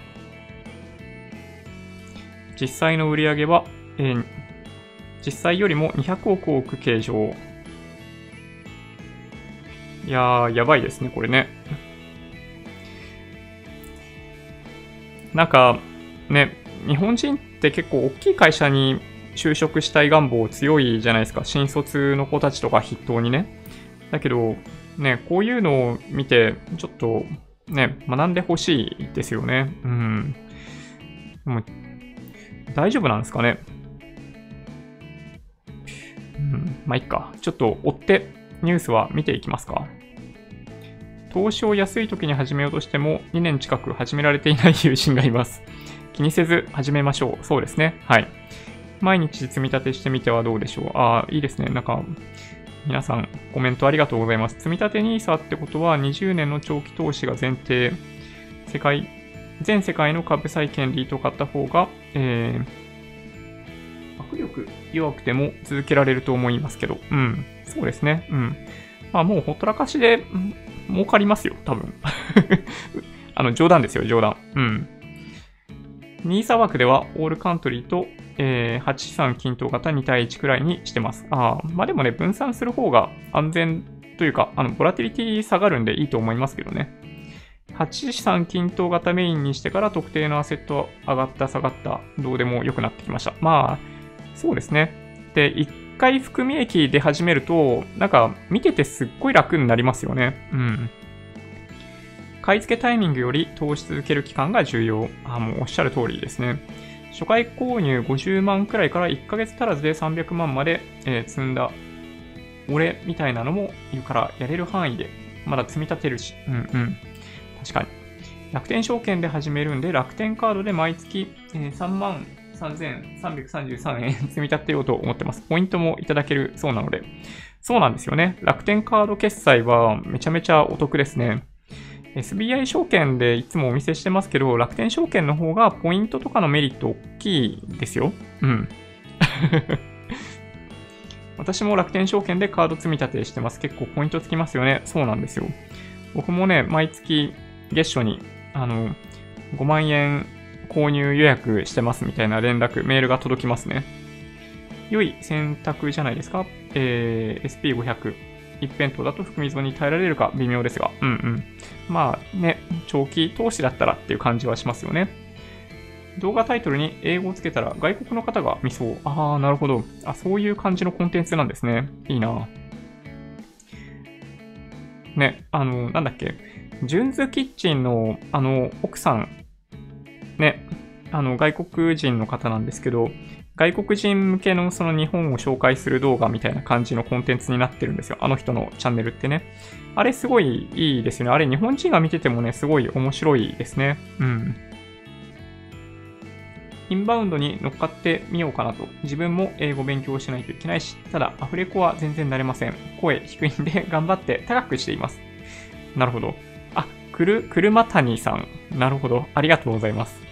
実際の売上は、えー、実際よりも200億多く計上。いやー、やばいですね、これね。なんか、ね、日本人って結構大きい会社に就職したい願望強いじゃないですか。新卒の子たちとか筆頭にね。だけど、ね、こういうのを見て、ちょっとね、学んでほしいですよね。うん。でも、大丈夫なんですかね？うん、まあ、いっか。ちょっと追ってニュースは見ていきますか。投資を安い時に始めようとしても2年近く始められていない友人がいます。気にせず始めましょう。そうですね。はい。毎日積み立てしてみてはどうでしょう。ああ、いいですね。なんか、皆さんコメントありがとうございます。積立 NISA ってことは20年の長期投資が前提。世界、全世界の株債権利と買った方が、えー、握力弱くても続けられると思いますけど、うん、そうですね。うん。まあもうほったらかしで、儲かりますよ、多分。*laughs* あの、冗談ですよ、冗談。うん。NISA 枠では、オールカントリーと、えー、8資産均等型2対1くらいにしてます。あまあでもね、分散する方が安全というか、あの、ボラティリティ下がるんでいいと思いますけどね。8資産均等型メインにしてから特定のアセット上がった下がったどうでも良くなってきました。まあ、そうですね。で、1回含み益で始めると、なんか見ててすっごい楽になりますよね。うん。買い付けタイミングより投資続ける期間が重要。あ、もうおっしゃる通りですね。初回購入50万くらいから1ヶ月足らずで300万まで、え、積んだ俺みたいなのもいるからやれる範囲でまだ積み立てるし。うんうん。確かに。楽天証券で始めるんで楽天カードで毎月、えー、3万3333円 *laughs* 積み立てようと思ってます。ポイントもいただけるそうなので。そうなんですよね。楽天カード決済はめちゃめちゃお得ですね。SBI 証券でいつもお見せしてますけど、楽天証券の方がポイントとかのメリット大きいですよ。うん。*laughs* 私も楽天証券でカード積み立てしてます。結構ポイントつきますよね。そうなんですよ。僕もね、毎月月初に、あの、5万円購入予約してますみたいな連絡、メールが届きますね。良い選択じゃないですか？えー、SP500。一辺倒だと含み損に耐えられるか微妙ですが。うんうん。まあね、長期投資だったらっていう感じはしますよね。動画タイトルに英語をつけたら外国の方が見そう。ああ、なるほど。あ、そういう感じのコンテンツなんですね。いいな。ね、あの、なんだっけ。ジュンズキッチンの、あの、奥さんね、あの、外国人の方なんですけど、外国人向けのその日本を紹介する動画みたいな感じのコンテンツになってるんですよ。あの人のチャンネルってね。あれすごいいいですよね。あれ日本人が見ててもね、すごい面白いですね。うん。インバウンドに乗っかってみようかなと。自分も英語勉強しないといけないし、ただアフレコは全然慣れません。声低いんで頑張って高くしています。なるほど。あ、くる、車谷さん。なるほど。ありがとうございます。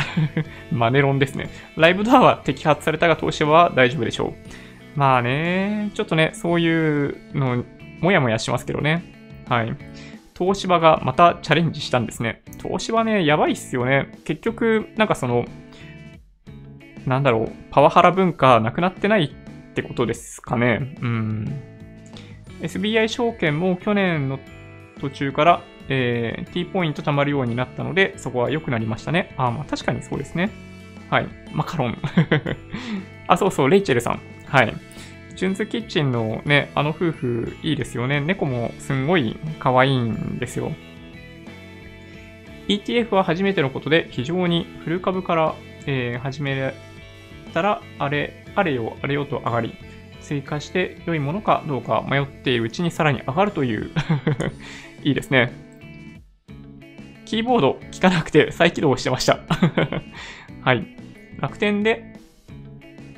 *laughs* マネロンですね。ライブドアは摘発されたが、東芝は大丈夫でしょう。まあね、ちょっとね、そういうの、もやもやしますけどね。はい。東芝がまたチャレンジしたんですね。東芝ね、やばいっすよね。結局、なんかその、なんだろう、パワハラ文化なくなってないってことですかね。うん。SBI 証券も去年の途中からえー、T ポイント貯まるようになったので、そこは良くなりましたね。あ、まあ確かにそうですね。はい。マカロン。*laughs* あ、そうそう、レイチェルさん。はい。ジュンズキッチンのね、あの夫婦いいですよね。猫もすんごい可愛いんですよ。ETF は初めてのことで非常にフル株から、えー、始めたら、あれ、あれよ、あれよと上がり、追加して良いものかどうか迷っているうちにさらに上がるという *laughs* いいですね。キーボード聞かなくて再起動してました *laughs* はい。楽天で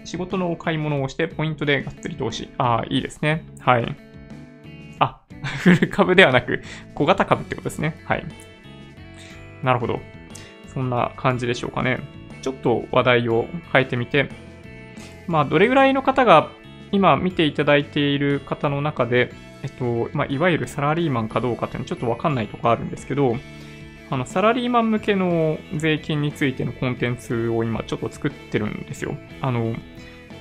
仕事のお買い物をしてポイントでがっつり投資。ああ、いいですね。はい。あ、*laughs* フル株ではなく小型株ってことですね。はい。なるほど。そんな感じでしょうかね。ちょっと話題を変えてみて、まあ、どれぐらいの方が今見ていただいている方の中で、えっと、まあ、いわゆるサラリーマンかどうかっていうのはちょっとわかんないとこあるんですけど、あの、サラリーマン向けの税金についてのコンテンツを今ちょっと作ってるんですよ。あの、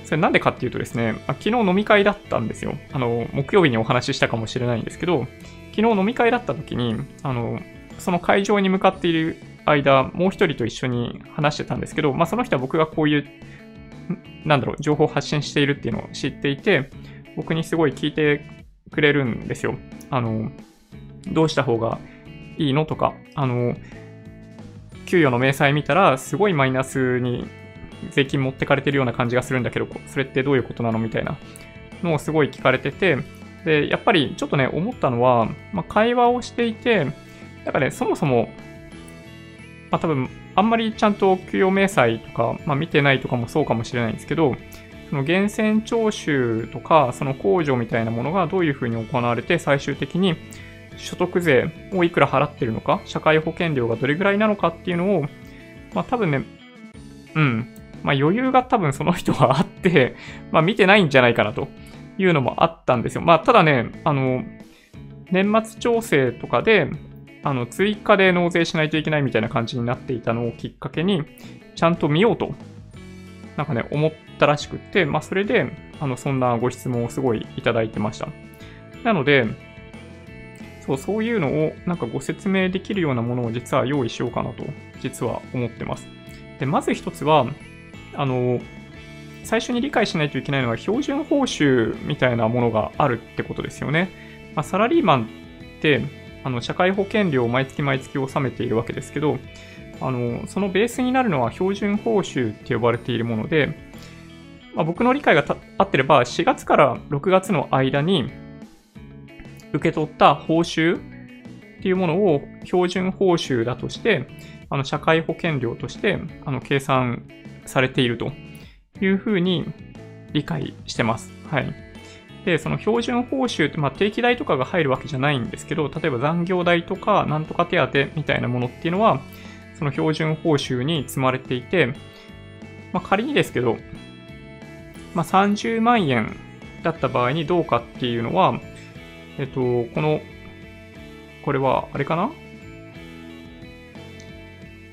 それなんでかっていうとですね、昨日飲み会だったんですよ。あの、木曜日にお話ししたかもしれないんですけど、昨日飲み会だった時に、あの、その会場に向かっている間、もう一人と一緒に話してたんですけど、まあその人は僕がこういう、なんだろう、情報を発信しているっていうのを知っていて、僕にすごい聞いてくれるんですよ。あの、どうした方がいいの？とか、あの、給与の明細見たら、すごいマイナスに税金持ってかれてるような感じがするんだけど、それってどういうことなの？みたいなのをすごい聞かれてて、で、やっぱりちょっとね、思ったのは、まあ、会話をしていて、なんかね、そもそも、まあ多分、あんまりちゃんと給与明細とか、まあ見てないとかもそうかもしれないんですけど、その源泉徴収とか、その控除みたいなものがどういうふうに行われて、最終的に所得税をいくら払ってるのか、社会保険料がどれぐらいなのかっていうのを、まあ多分ね、うん、まあ余裕が多分その人はあって、*laughs* まあ見てないんじゃないかなというのもあったんですよ。まあただね、あの、年末調整とかで、あの、追加で納税しないといけないみたいな感じになっていたのをきっかけに、ちゃんと見ようと、なんかね、思ったらしくって、まあそれで、あの、そんなご質問をすごいいただいてました。なので、そう、そういうのをなんかご説明できるようなものを実は用意しようかなと、実は思ってます。で、まず一つは、あの、最初に理解しないといけないのは標準報酬みたいなものがあるってことですよね。まあ、サラリーマンって、あの、社会保険料を毎月毎月納めているわけですけど、あの、そのベースになるのは標準報酬って呼ばれているもので、まあ、僕の理解が合ってれば、4月から6月の間に、受け取った報酬っていうものを標準報酬だとして、あの社会保険料としてあの計算されているというふうに理解してます。はい。で、その標準報酬って、まあ、定期代とかが入るわけじゃないんですけど、例えば残業代とか、なんとか手当みたいなものっていうのは、その標準報酬に積まれていて、まあ、仮にですけど、まあ、30万円だった場合にどうかっていうのは、えっと、この、これは、あれかな？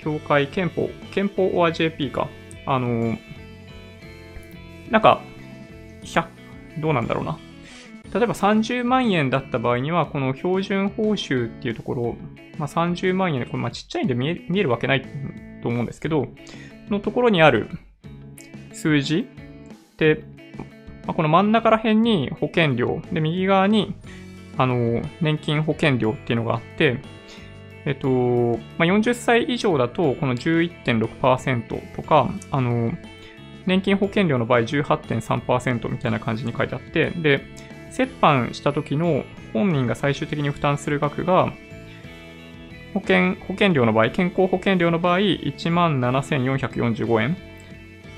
協会憲法、憲法 or JP か。あの、なんか、100、どうなんだろうな。例えば30万円だった場合には、この標準報酬っていうところ、まあ、30万円で、これまあちっちゃいんで見え見えるわけないと思うんですけど、のところにある数字で、まあ、この真ん中ら辺に保険料、で、右側にあの、年金保険料っていうのがあって、えっと、まあ、40歳以上だと、この11.6%とか、あの、年金保険料の場合18.3%みたいな感じに書いてあって、で、折半した時の本人が最終的に負担する額が、保険、保険料の場合、健康保険料の場合、17,445円。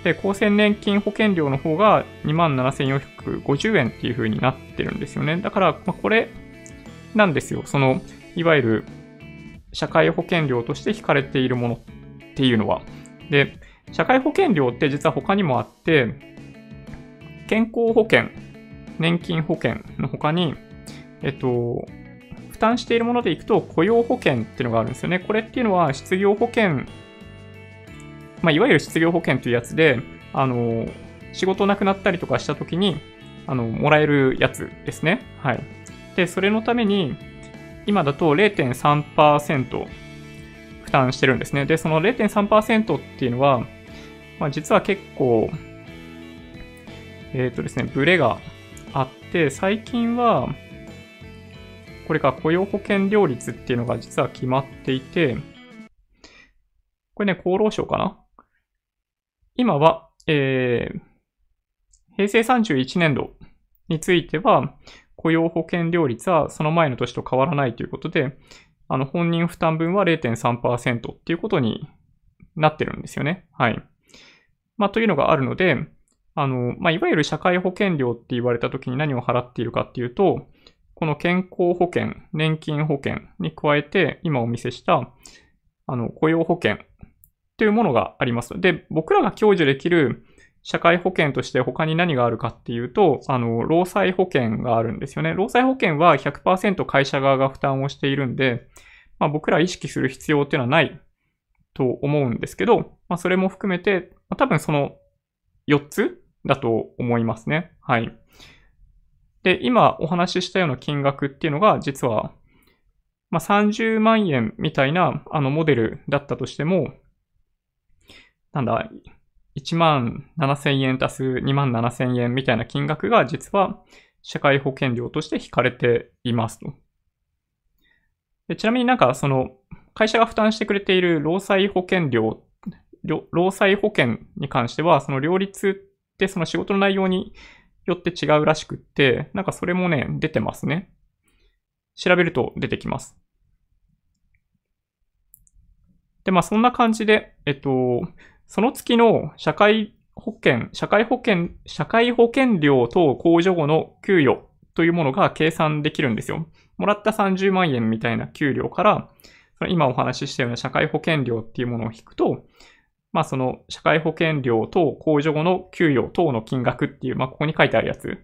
で、厚生年金保険料の方が27,450円っていう風になってるんですよね。だから、ま、これなんですよ。その、いわゆる社会保険料として引かれているものっていうのは。で、社会保険料って実は他にもあって、健康保険、年金保険の他に、えっと、負担しているものでいくと雇用保険っていうのがあるんですよね。これっていうのは失業保険まあ、いわゆる失業保険というやつで、あの、仕事なくなったりとかした時に、あの、もらえるやつですね。はい。で、それのために、今だと0.3%負担してるんですね。で、その0.3%っていうのは、まあ、実は結構、えっ、ー、とですね、ブレがあって、最近は、これが雇用保険料率っていうのが実は決まっていて、これね、厚労省かな今は、えー、平成31年度については、雇用保険料率はその前の年と変わらないということで、あの、本人負担分は0.3%っていうことになってるんですよね。はい。まあ、というのがあるので、あの、まあ、いわゆる社会保険料って言われた時に何を払っているかっていうと、この健康保険、年金保険に加えて、今お見せした、あの、雇用保険というものがあります。で、僕らが享受できる社会保険として他に何があるかっていうと、あの、労災保険があるんですよね。労災保険は100%会社側が負担をしているんで、まあ、僕ら意識する必要っていうのはないと思うんですけど、まあ、それも含めて、まあ、多分その4つだと思いますね。はい。で、今お話ししたような金額っていうのが、実は、まあ、30万円みたいなあのモデルだったとしても、なんだ、1万7000円足す2万7000円みたいな金額が実は社会保険料として引かれていますと。でちなみになんかその会社が負担してくれている労災保険料、労災保険に関してはその両立ってその仕事の内容によって違うらしくって、なんかそれもね、出てますね。調べると出てきます。で、まあそんな感じで、えっと、その月の社会保険、社会保険、社会保険料等控除後の給与というものが計算できるんですよ。もらった30万円みたいな給料から、その今お話ししたような社会保険料っていうものを引くと、まあその社会保険料等控除後の給与等の金額っていう、まあここに書いてあるやつ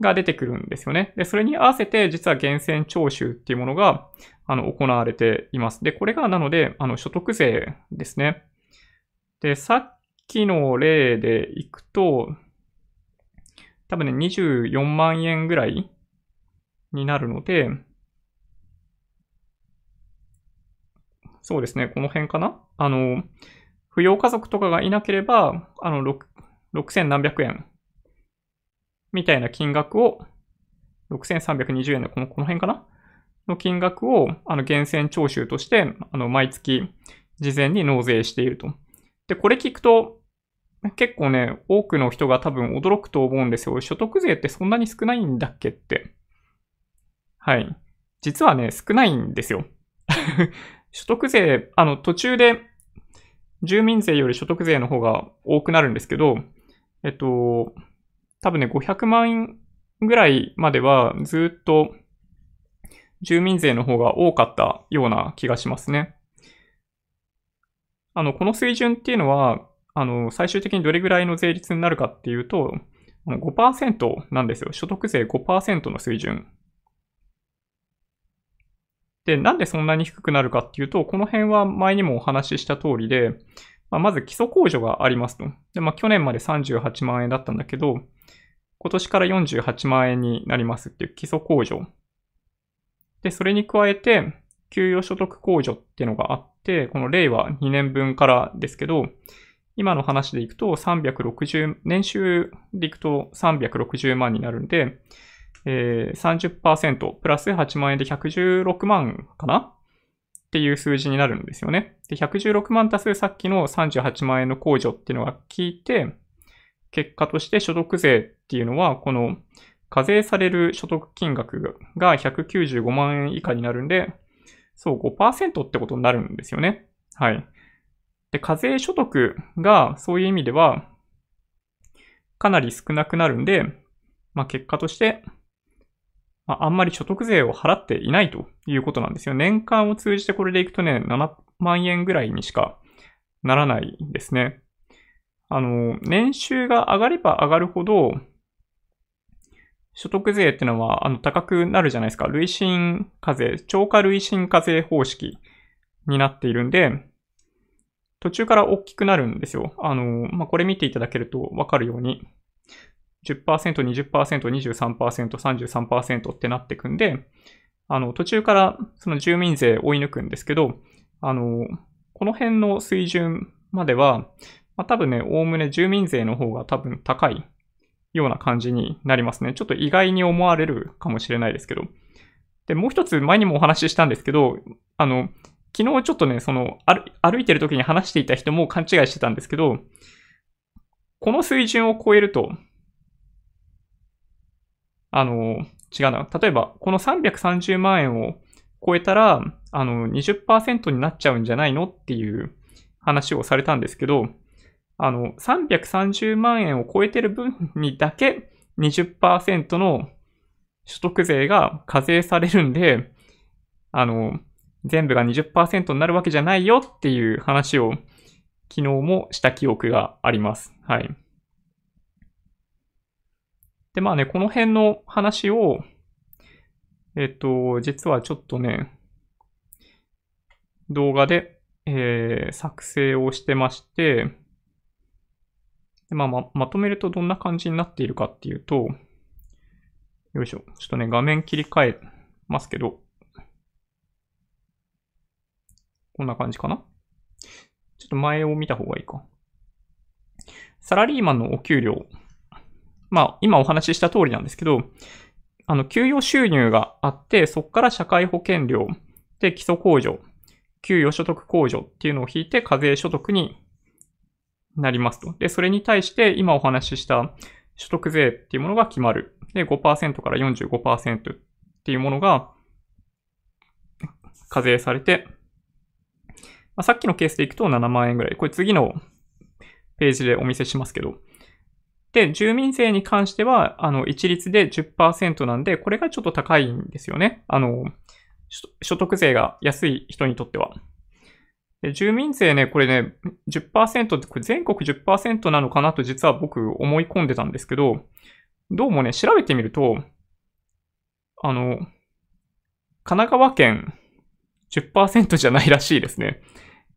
が出てくるんですよね。で、それに合わせて実は源泉徴収っていうものが、あの、行われています。で、これがなので、あの、所得税ですね。で、さっきの例でいくと、多分ね、24万円ぐらいになるので、そうですね、この辺かな？あの、扶養家族とかがいなければ、あの、6000何百円みたいな金額を、6320円のこの、この辺かな？の金額を、あの、源泉徴収として、あの、毎月事前に納税していると。で、これ聞くと、結構ね、多くの人が多分驚くと思うんですよ。所得税ってそんなに少ないんだっけ？って。はい。実はね、少ないんですよ。*laughs* 所得税、あの、途中で住民税より所得税の方が多くなるんですけど、えっと、多分ね、500万円ぐらいまではずっと住民税の方が多かったような気がしますね。あの、この水準っていうのは、あの、最終的にどれぐらいの税率になるかっていうと、5%なんですよ。所得税5%の水準で、なんでそんなに低くなるかっていうと、この辺は前にもお話しした通りで、まあ、まず基礎控除がありますと。で、まあ、去年まで38万円だったんだけど、今年から48万円になりますっていう基礎控除。で、それに加えて、給与所得控除っていうのがあっ、この令和2年分からですけど、今の話でいくと360、年収でいくと360万になるんで、えー、30%プラス8万円で116万かな？っていう数字になるんですよね。で、116万足すさっきの38万円の控除っていうのが効いて、結果として所得税っていうのは、この課税される所得金額が195万円以下になるんで、そう5%ってことになるんですよね。はい。で、課税所得がそういう意味ではかなり少なくなるんで、まあ結果としてまあ、あんまり所得税を払っていないということなんですよ。年間を通じてこれでいくとね、7万円ぐらいにしかならないんですね。あの、年収が上がれば上がるほど、所得税っていうのは、あの、高くなるじゃないですか。累進課税、超過累進課税方式になっているんで、途中から大きくなるんですよ。あの、まあ、これ見ていただけるとわかるように、10%、20%、23%、33%ってなってくんで、あの、途中からその住民税追い抜くんですけど、あの、この辺の水準までは、まあ、多分ね、おおむね住民税の方が多分高いような感じになりますね。ちょっと意外に思われるかもしれないですけど。で、もう一つ前にもお話ししたんですけど、あの、昨日ちょっとね、その、歩いてる時に話していた人も勘違いしてたんですけど、この水準を超えると、あの、違うな。例えば、この330万円を超えたら、あの、20%になっちゃうんじゃないのっていう話をされたんですけど、あの、330万円を超えてる分にだけ20%の所得税が課税されるんで、あの、全部が20%になるわけじゃないよっていう話を昨日もした記憶があります。はい。で、まあね、この辺の話を、えっと、実はちょっとね、動画で、えー、作成をしてまして、まあ、ま、まとめるとどんな感じになっているかっていうと、よいしょ。ちょっとね、画面切り替えますけど、こんな感じかな？ちょっと前を見た方がいいか。サラリーマンのお給料。まあ、今お話しした通りなんですけど、あの、給与収入があって、そこから社会保険料で基礎控除、給与所得控除っていうのを引いて課税所得になりますと。で、それに対して今お話しした所得税っていうものが決まる。で、5%から45%っていうものが課税されて、まあ、さっきのケースでいくと7万円ぐらい。これ次のページでお見せしますけど。で、住民税に関しては、あの、一律で10%なんで、これがちょっと高いんですよね。あの、所得税が安い人にとっては。で住民税ね、これね、10%ってこれ全国10%なのかなと実は僕思い込んでたんですけど、どうもね、調べてみると、あの、神奈川県10%じゃないらしいですね。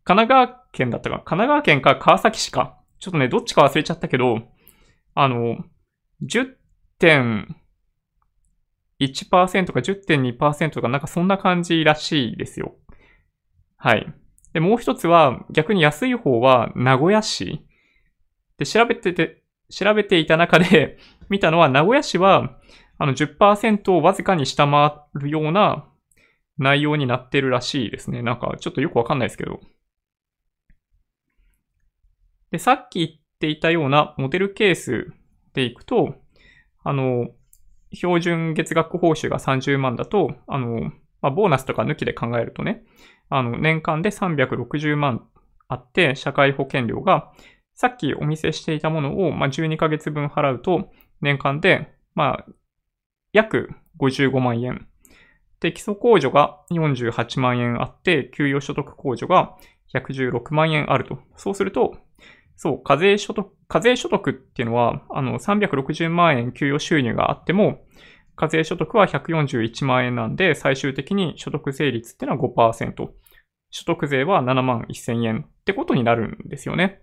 神奈川県だったか、神奈川県か川崎市か。ちょっとね、どっちか忘れちゃったけど、あの、10.1%か10.2%とかなんかそんな感じらしいですよ。はい。で、もう一つは、逆に安い方は名古屋市。で、調べてて、調べていた中で *laughs* 見たのは、名古屋市は、あの10%をわずかに下回るような内容になってるらしいですね。なんか、ちょっとよくわかんないですけど。で、さっき言っていたようなモデルケースでいくと、あの、標準月額報酬が30万だと、あの、まあ、ボーナスとか抜きで考えるとね、あの、年間で360万あって、社会保険料が、さっきお見せしていたものを、まあ、12ヶ月分払うと、年間で、まあ、約55万円。で、基礎控除が48万円あって、給与所得控除が116万円あると。そうすると、そう、課税所得、課税所得っていうのは、あの、360万円給与収入があっても、課税所得は141万円なんで、最終的に所得税率っていうのは5%。所得税は7万1000円ってことになるんですよね。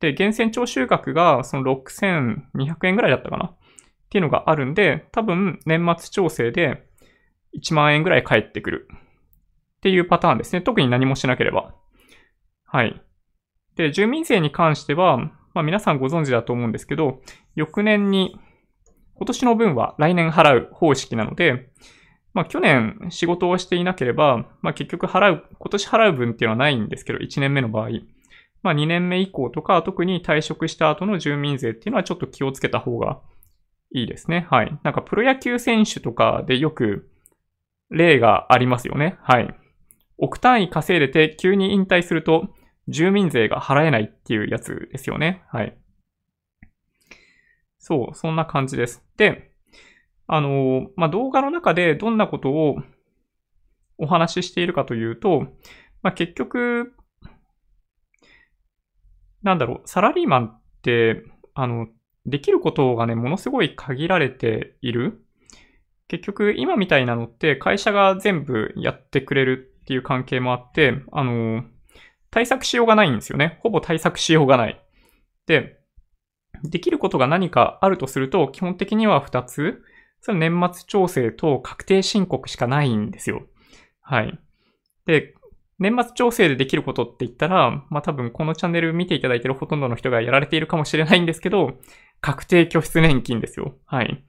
で、源泉徴収額がその6200円ぐらいだったかなっていうのがあるんで、多分年末調整で1万円ぐらい返ってくるっていうパターンですね。特に何もしなければ。はい。で、住民税に関しては、まあ皆さんご存知だと思うんですけど、翌年に、今年の分は来年払う方式なので、まあ去年仕事をしていなければ、まあ結局払う、今年払う分っていうのはないんですけど、1年目の場合。まあ2年目以降とか、特に退職した後の住民税っていうのはちょっと気をつけた方がいいですね。はい。なんかプロ野球選手とかでよく例がありますよね。はい。億単位稼いでて急に引退すると住民税が払えないっていうやつですよね。はい。そう、そんな感じです。で、あの、まあ、動画の中でどんなことをお話ししているかというと、まあ、結局、なんだろう、サラリーマンって、あの、できることがね、ものすごい限られている。結局、今みたいなのって会社が全部やってくれるっていう関係もあって、あの、対策しようがないんですよね。ほぼ対策しようがない。で、できることが何かあるとすると、基本的には2つ。その年末調整と確定申告しかないんですよ。はい。で、年末調整でできることって言ったら、まあ多分このチャンネル見ていただいているほとんどの人がやられているかもしれないんですけど、確定拠出年金ですよ。はい。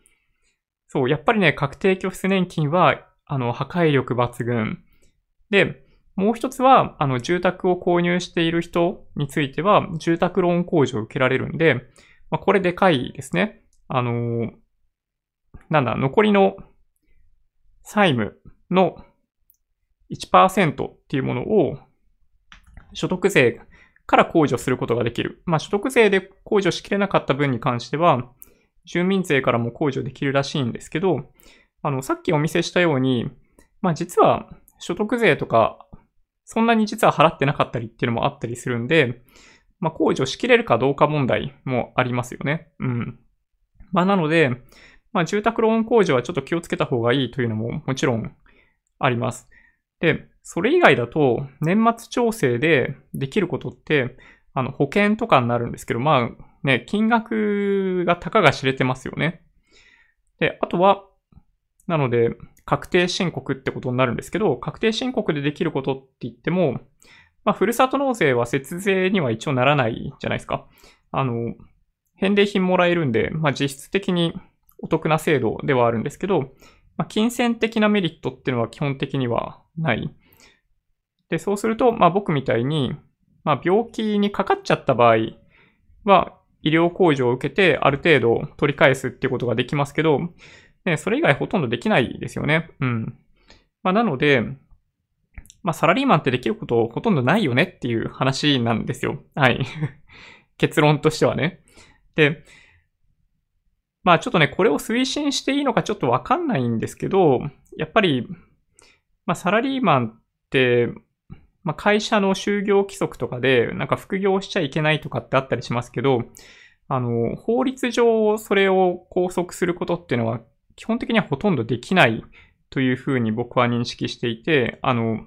そう、やっぱりね、確定拠出年金は、あの、破壊力抜群。で、もう一つは、あの、住宅を購入している人については、住宅ローン控除を受けられるんで、まあ、これでかいですね。あのなんだ、残りの債務の1%っていうものを所得税から控除することができる。まあ、所得税で控除しきれなかった分に関しては、住民税からも控除できるらしいんですけど、あの、さっきお見せしたように、まあ、実は所得税とかそんなに実は払ってなかったりっていうのもあったりするんで、まあ、控除しきれるかどうか問題もありますよね。うん。まあなので、まあ住宅ローン控除はちょっと気をつけた方がいいというのももちろんあります。で、それ以外だと年末調整でできることって、あの保険とかになるんですけど、まあね、金額がたかが知れてますよね。で、あとは、なので、確定申告ってことになるんですけど、確定申告でできることって言っても、まあ、ふるさと納税は節税には一応ならないじゃないですか。あの、返礼品もらえるんで、まあ、実質的にお得な制度ではあるんですけど、まあ、金銭的なメリットっていうのは基本的にはない。で、そうすると、まあ、僕みたいに、まあ、病気にかかっちゃった場合は、医療控除を受けてある程度取り返すっていうことができますけど、ね、それ以外ほとんどできないですよね。うん。まあ、なので、まあ、サラリーマンってできることほとんどないよねっていう話なんですよ。はい。*laughs* 結論としてはね。で、まあちょっとね、これを推進していいのかちょっとわかんないんですけど、やっぱり、まあサラリーマンって、まあ会社の就業規則とかで、なんか副業しちゃいけないとかってあったりしますけど、あの、法律上それを拘束することっていうのは基本的にはほとんどできないというふうに僕は認識していて、あの、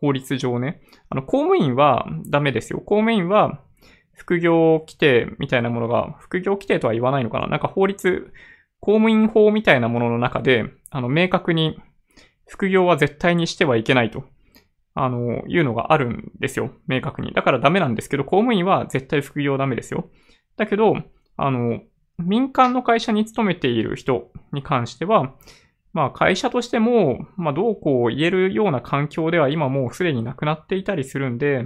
法律上ね。あの、公務員はダメですよ。公務員は副業規定みたいなものが、副業規定とは言わないのかななんか法律、公務員法みたいなものの中で、あの、明確に副業は絶対にしてはいけないと、あの、いうのがあるんですよ。明確に。だからダメなんですけど、公務員は絶対副業ダメですよ。だけど、あの、民間の会社に勤めている人に関しては、まあ会社としても、まあどうこう言えるような環境では今もうすでになくなっていたりするんで、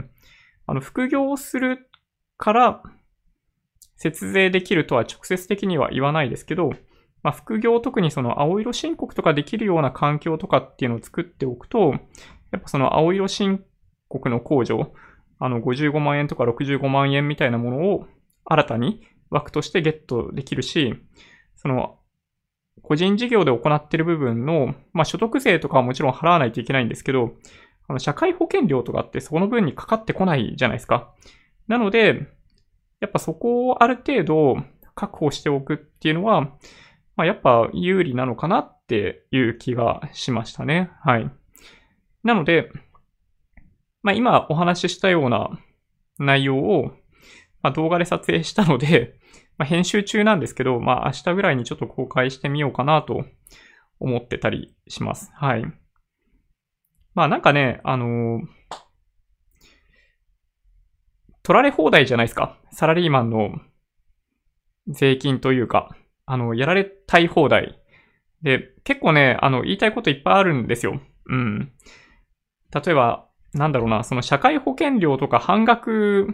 あの副業をするから節税できるとは直接的には言わないですけど、まあ副業特にその青色申告とかできるような環境とかっていうのを作っておくと、やっぱその青色申告の控除、あの55万円とか65万円みたいなものを新たに枠としてゲットできるし、その個人事業で行っている部分の、まあ、所得税とかはもちろん払わないといけないんですけど、あの、社会保険料とかってそこの分にかかってこないじゃないですか。なので、やっぱそこをある程度確保しておくっていうのは、まあ、やっぱ有利なのかなっていう気がしましたね。はい。なので、まあ、今お話ししたような内容を、まあ、動画で撮影したので、まあ、編集中なんですけど、まあ、明日ぐらいにちょっと公開してみようかなと思ってたりします。はい。まあ、なんかね、あのー、取られ放題じゃないですか。サラリーマンの税金というか、あの、やられたい放題。で、結構ね、あの、言いたいこといっぱいあるんですよ。うん。例えば、なんだろうな、その社会保険料とか半額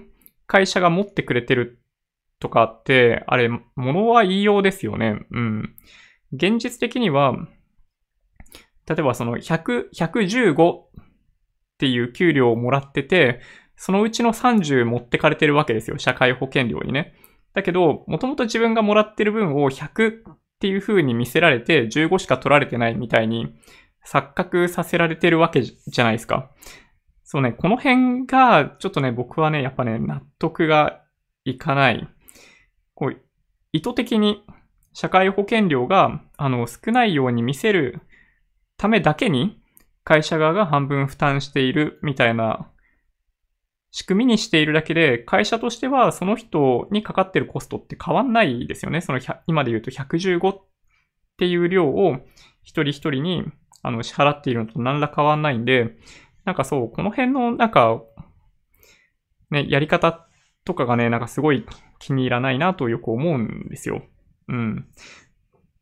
会社が持ってくれてるとかって、あれ、ものは言いようですよね。うん。現実的には、例えばその100、115っていう給料をもらってて、そのうちの30持ってかれてるわけですよ。社会保険料にね。だけど、もともと自分がもらってる分を100っていう風に見せられて、15しか取られてないみたいに錯覚させられてるわけじゃないですか。そうね、この辺が、ちょっとね、僕はね、やっぱね、納得がいかない。こう、意図的に社会保険料が、あの、少ないように見せるためだけに、会社側が半分負担しているみたいな仕組みにしているだけで、会社としてはその人にかかってるコストって変わんないですよね。その今で言うと115っていう量を一人一人にあの支払っているのと何ら変わんないんで、なんかそう、この辺のなんか、ね、やり方とかがね、なんかすごい気に入らないなとよく思うんですよ。うん。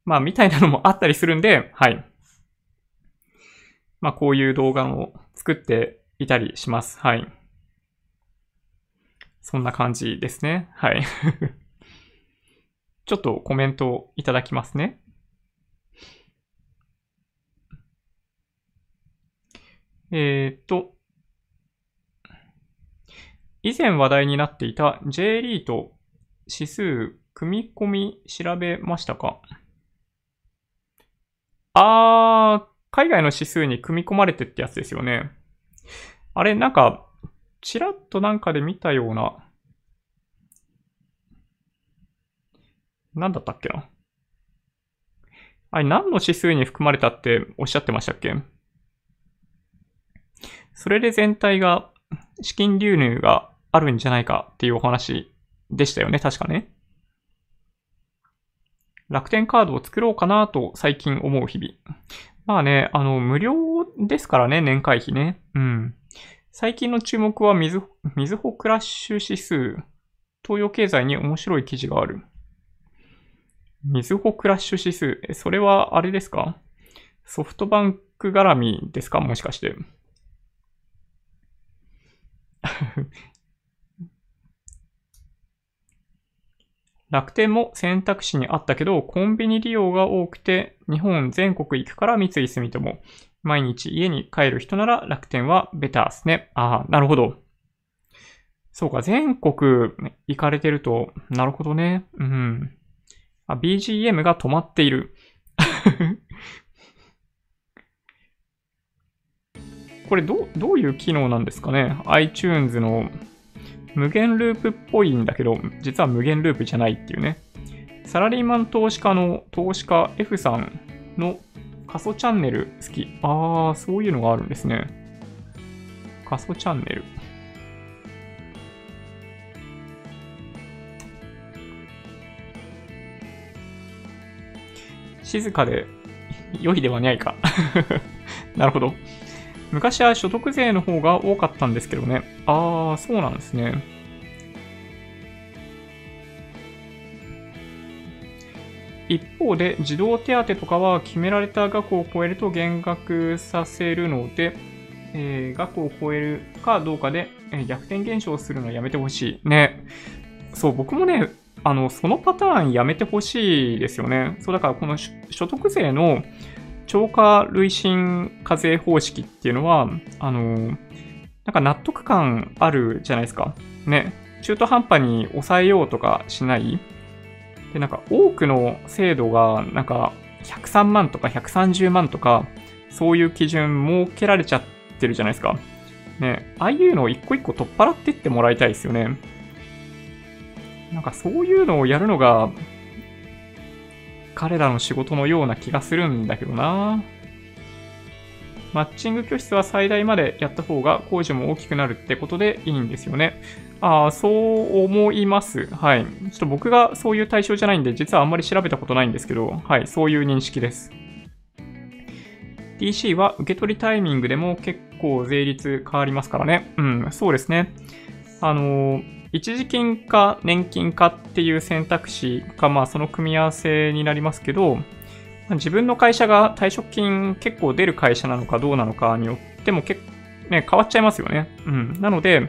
まあ、みたいなのもあったりするんで、はい。まあ、こういう動画を作っていたりします。はい。そんな感じですね。はい。*laughs* ちょっとコメントをいただきますね。えー、っと、以前話題になっていた J リート指数組み込み調べましたか？あー、海外の指数に組み込まれてってやつですよね。あれ、なんか、ちらっとなんかで見たような、なんだったっけな？あれ何の指数に含まれたっておっしゃってましたっけ？それで全体が資金流入があるんじゃないかっていうお話でしたよね、確かね。楽天カードを作ろうかなと最近思う日々。まあね、あの、無料ですからね、年会費ね。うん。最近の注目はみず、みずほクラッシュ指数。東洋経済に面白い記事がある。みずほクラッシュ指数。え、それはあれですか？ソフトバンク絡みですか？もしかして。楽天も選択肢にあったけど、コンビニ利用が多くて、日本全国行くから三井住友。毎日家に帰る人なら楽天はベターですね。ああ、なるほど。そうか、全国行かれてると、なるほどね。うん。あ、BGM が止まっている。*laughs* これど、どういう機能なんですかね ?iTunes の無限ループっぽいんだけど、実は無限ループじゃないっていうね。サラリーマン投資家の投資家 F さんの過疎チャンネル好き。あー、そういうのがあるんですね。過疎チャンネル。静かで良いではないか *laughs* なるほど。昔は所得税の方が多かったんですけどね。ああ、そうなんですね。一方で、児童手当とかは決められた額を超えると減額させるので、えー、額を超えるかどうかで、えー、逆転現象するのはやめてほしい。ね。そう、僕もね、あの、そのパターンやめてほしいですよね。そう、だからこの所得税の超過累進課税方式っていうのは、あの、なんか納得感あるじゃないですか。ね。中途半端に抑えようとかしない。で、なんか多くの制度が、なんか103万とか130万とか、そういう基準設けられちゃってるじゃないですか。ね。ああいうのを一個一個取っ払ってってもらいたいですよね。なんかそういうのをやるのが彼らの仕事のような気がするんだけどな。マッチング教室は最大までやった方が工事も大きくなるってことでいいんですよね。ああ、そう思います。はい。ちょっと僕がそういう対象じゃないんで、実はあんまり調べたことないんですけど、はい、そういう認識です。DC は受け取りタイミングでも結構税率変わりますからね。うん、そうですね。あのー一時金か年金かっていう選択肢が、まあその組み合わせになりますけど、自分の会社が退職金結構出る会社なのかどうなのかによっても結構ね、変わっちゃいますよね。うん。なので、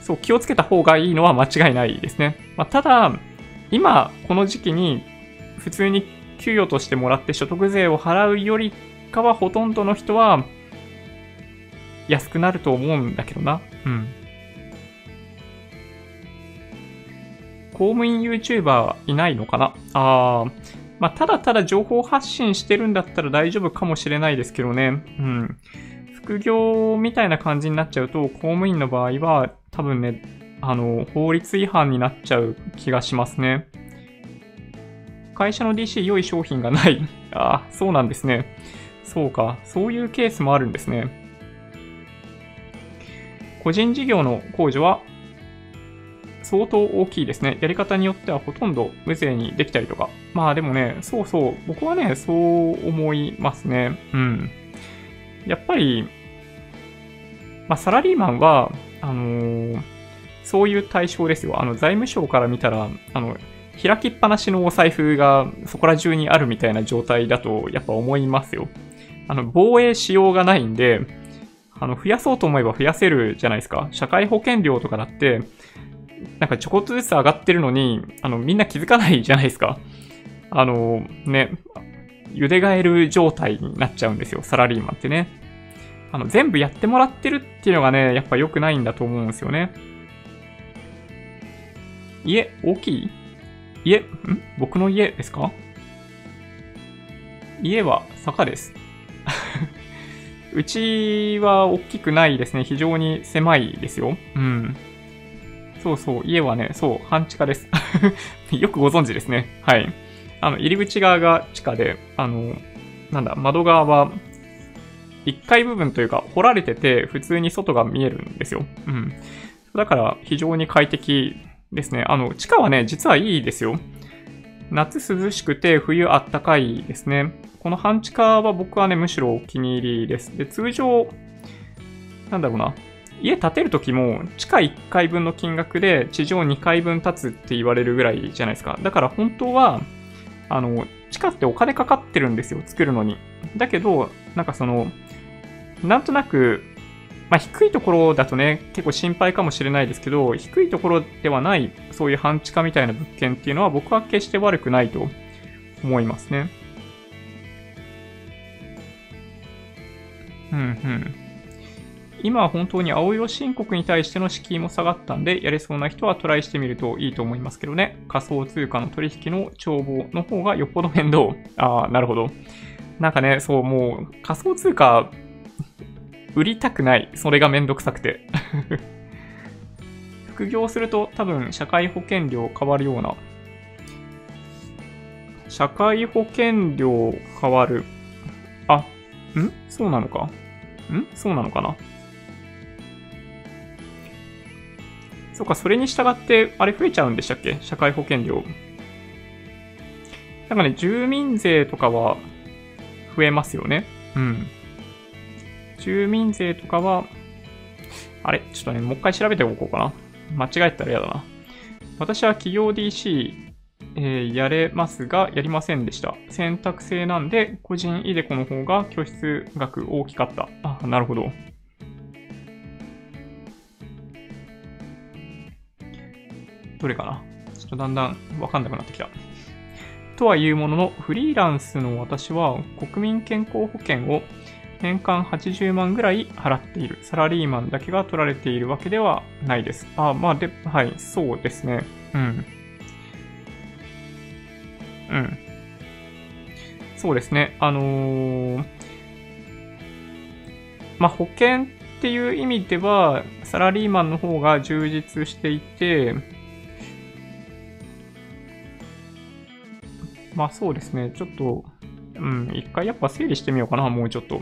そう、気をつけた方がいいのは間違いないですね。まあ、ただ、今、この時期に普通に給与としてもらって所得税を払うよりかはほとんどの人は安くなると思うんだけどな。うん。公務員 YouTuber いないのかな？あー、まあ、ただただ情報発信してるんだったら大丈夫かもしれないですけどね。うん。副業みたいな感じになっちゃうと、公務員の場合は多分ね、あの、法律違反になっちゃう気がしますね。会社の DC 良い商品がない。*laughs* ああ、そうなんですね。そうか。そういうケースもあるんですね。個人事業の控除は相当大きいですね。やり方によってはほとんど無税にできたりとか。まあでもね、そうそう、僕はね、そう思いますね。うん。やっぱり、まあサラリーマンは、あのー、そういう対象ですよ。あの、財務省から見たら、あの、開きっぱなしのお財布がそこら中にあるみたいな状態だと、やっぱ思いますよ。あの、防衛しようがないんで、あの、増やそうと思えば増やせるじゃないですか。社会保険料とかだって、なんかちょこっとずつ上がってるのに、あの、みんな気づかないじゃないですか。あの、ね、茹でガエル状態になっちゃうんですよ、サラリーマンってね。あの、全部やってもらってるっていうのがね、やっぱ良くないんだと思うんですよね。家、大きい？家、ん？僕の家ですか？家は坂です。*laughs* うちは大きくないですね。非常に狭いですよ。うん。そうそう、家はね、そう、半地下です。*laughs* よくご存知ですね。はい。あの、入り口側が地下で、あの、なんだ、窓側は、1階部分というか、掘られてて、普通に外が見えるんですよ。うん。だから、非常に快適ですね。あの、地下はね、実はいいですよ。夏涼しくて、冬あったかいですね。この半地下は僕はね、むしろお気に入りです。で、通常、なんだろうな。家建てるときも、地下1階分の金額で地上2階分建つって言われるぐらいじゃないですか。だから本当は、あの、地下ってお金かかってるんですよ、作るのに。だけど、なんかその、なんとなく、まあ、低いところだとね、結構心配かもしれないですけど、低いところではない、そういう半地下みたいな物件っていうのは僕は決して悪くないと思いますね。うんうん。今は本当に青色申告に対しての敷居も下がったんで、やれそうな人はトライしてみるといいと思いますけどね。仮想通貨の取引の帳簿の方がよっぽど面倒。ああ、なるほど。なんかね、そう、もう仮想通貨売りたくない。それがめんどくさくて。*laughs* 副業すると多分社会保険料変わるような。社会保険料変わる。あ、ん？そうなのか？ん？そうなのかな？そうか、それに従って、あれ増えちゃうんでしたっけ？社会保険料。なんかね、住民税とかは増えますよね。うん。住民税とかは、あれ？ちょっとね、もう一回調べておこうかな。間違えたら嫌だな。私は企業 DC、えー、やれますが、やりませんでした。選択制なんで、個人イデコの方が拠出額大きかった。あ、なるほど。どれかな？ちょっとだんだんわかんなくなってきた。とはいうものの、フリーランスの私は国民健康保険を年間80万ぐらい払っている。サラリーマンだけが取られているわけではないです。あ、まあ、で、はい、そうですね。うん。うん。そうですね。あのー、まあ、保険っていう意味では、サラリーマンの方が充実していて、まあそうですね。ちょっと、うん、一回やっぱ整理してみようかな、もうちょっと。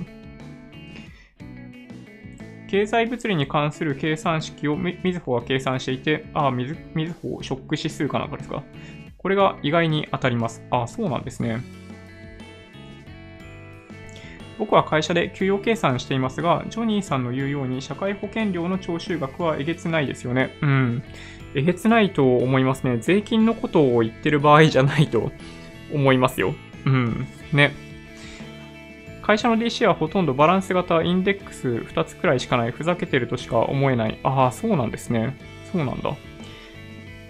経済物理に関する計算式をみずほは計算していて、ああ、みずほショック指数かなんかですか？これが意外に当たります。ああ、そうなんですね。僕は会社で給与計算していますが、ジョニーさんの言うように社会保険料の徴収額はえげつないですよね。うん。えげつないと思いますね。税金のことを言ってる場合じゃないと思いますよ。うん。ね。会社の DC はほとんどバランス型インデックス2つくらいしかない。ふざけてるとしか思えない。ああ、そうなんですね。そうなんだ。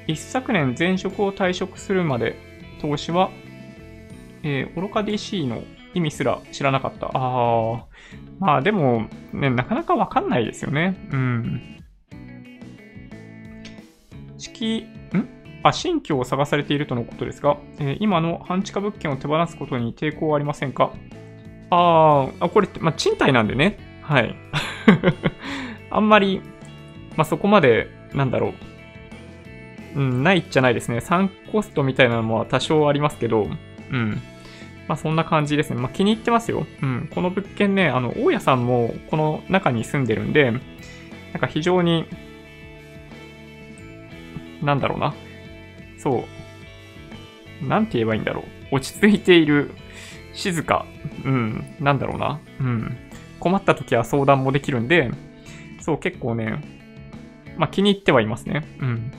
一昨年前職を退職するまで投資は、えー、愚か DC の意味すら知らなかった。ああ。まあでも、ね、なかなかわかんないですよね。うん。式、あ、新居を探されているとのことですが、えー、今の半地下物件を手放すことに抵抗はありませんか？ああ、これって、まあ、賃貸なんでね。はい。*laughs* あんまり、まあ、そこまで、なんだろう。うん、ないじゃないですね。サンコストみたいなのは多少ありますけど、うん。まあ、そんな感じですね。まあ、気に入ってますよ。うん。この物件ね、あの、大家さんもこの中に住んでるんで、なんか非常に、なんだろうな。そう。なんて言えばいいんだろう。落ち着いている、静か。うん。なんだろうな。うん。困った時は相談もできるんで、そう、結構ね、まあ気に入ってはいますね。うん。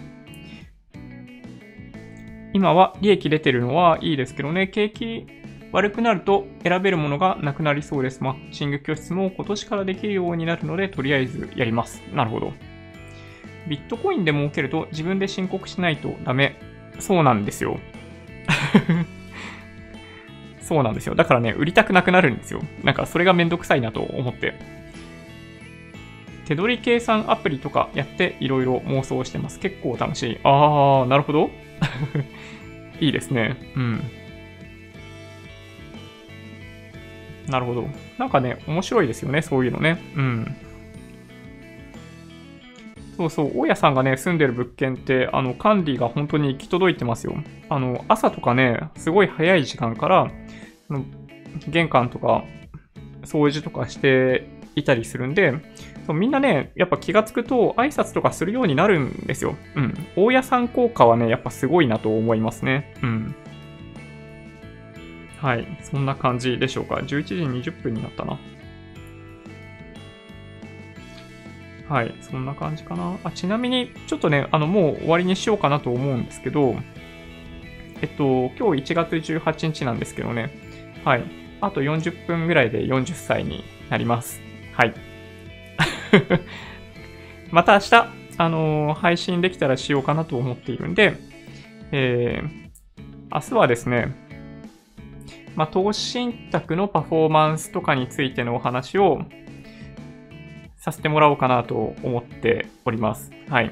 今は利益出てるのはいいですけどね、景気悪くなると選べるものがなくなりそうです。マッチング教室も今年からできるようになるので、とりあえずやります。なるほど。ビットコインで儲けると自分で申告しないとダメ。そうなんですよ。*laughs* そうなんですよ。だからね、売りたくなくなるんですよ。なんかそれがめんどくさいなと思って。手取り計算アプリとかやっていろいろ妄想してます。結構楽しい。あー、なるほど。*laughs* いいですね。うん。なるほど。なんかね、面白いですよね、そういうのね。うん。そうそう、大家さんがね、住んでる物件って、あの、管理が本当に行き届いてますよ。あの、朝とかね、すごい早い時間から、の玄関とか、掃除とかしていたりするんで、そうみんなね、やっぱ気がつくと挨拶とかするようになるんですよ。うん。大家さん効果はね、やっぱすごいなと思いますね。うん。はい。そんな感じでしょうか。11時20分になったな。はい。そんな感じかな。あちなみに、ちょっとね、あの、もう終わりにしようかなと思うんですけど、えっと、今日1月18日なんですけどね。はい。あと40分ぐらいで40歳になります。はい。*laughs* また明日、あのー、配信できたらしようかなと思っているんで、えー、明日はですね、まあ、投資信託のパフォーマンスとかについてのお話をさせてもらおうかなと思っております。はい。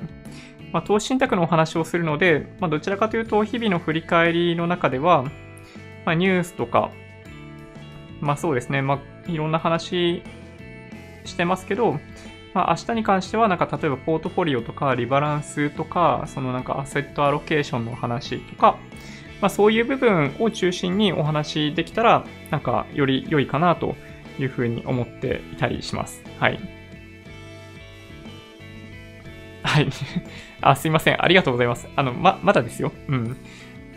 まあ、投資信託のお話をするので、まあ、どちらかというと、日々の振り返りの中では、まあ、ニュースとか、まあそうですね、まあいろんな話してますけど、まあ、明日に関しては、なんか例えばポートフォリオとかリバランスとか、そのなんかアセットアロケーションの話とか、まあ、そういう部分を中心にお話できたら、なんかより良いかなというふうに思っていたりします。はい。はい。*laughs* あ、すいません。ありがとうございます。あの、ま、まだですよ。うん。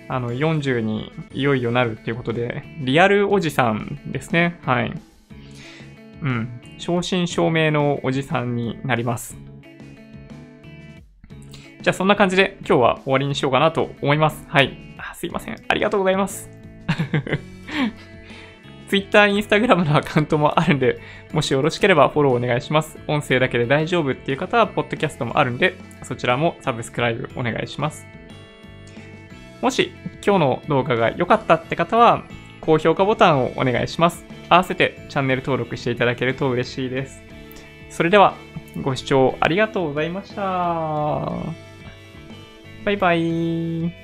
あの、40にいよいよなるっていうことで、リアルおじさんですね。はい。うん。正真正銘のおじさんになります。じゃあそんな感じで今日は終わりにしようかなと思います。はい。あすいません。ありがとうございます。*laughs* Twitter、Instagram のアカウントもあるんで、もしよろしければフォローお願いします。音声だけで大丈夫っていう方は、ポッドキャストもあるんで、そちらもサブスクライブお願いします。もし今日の動画が良かったって方は、高評価ボタンをお願いします。合わせてチャンネル登録していただけると嬉しいです。それでは、ご視聴ありがとうございました。バイバイ。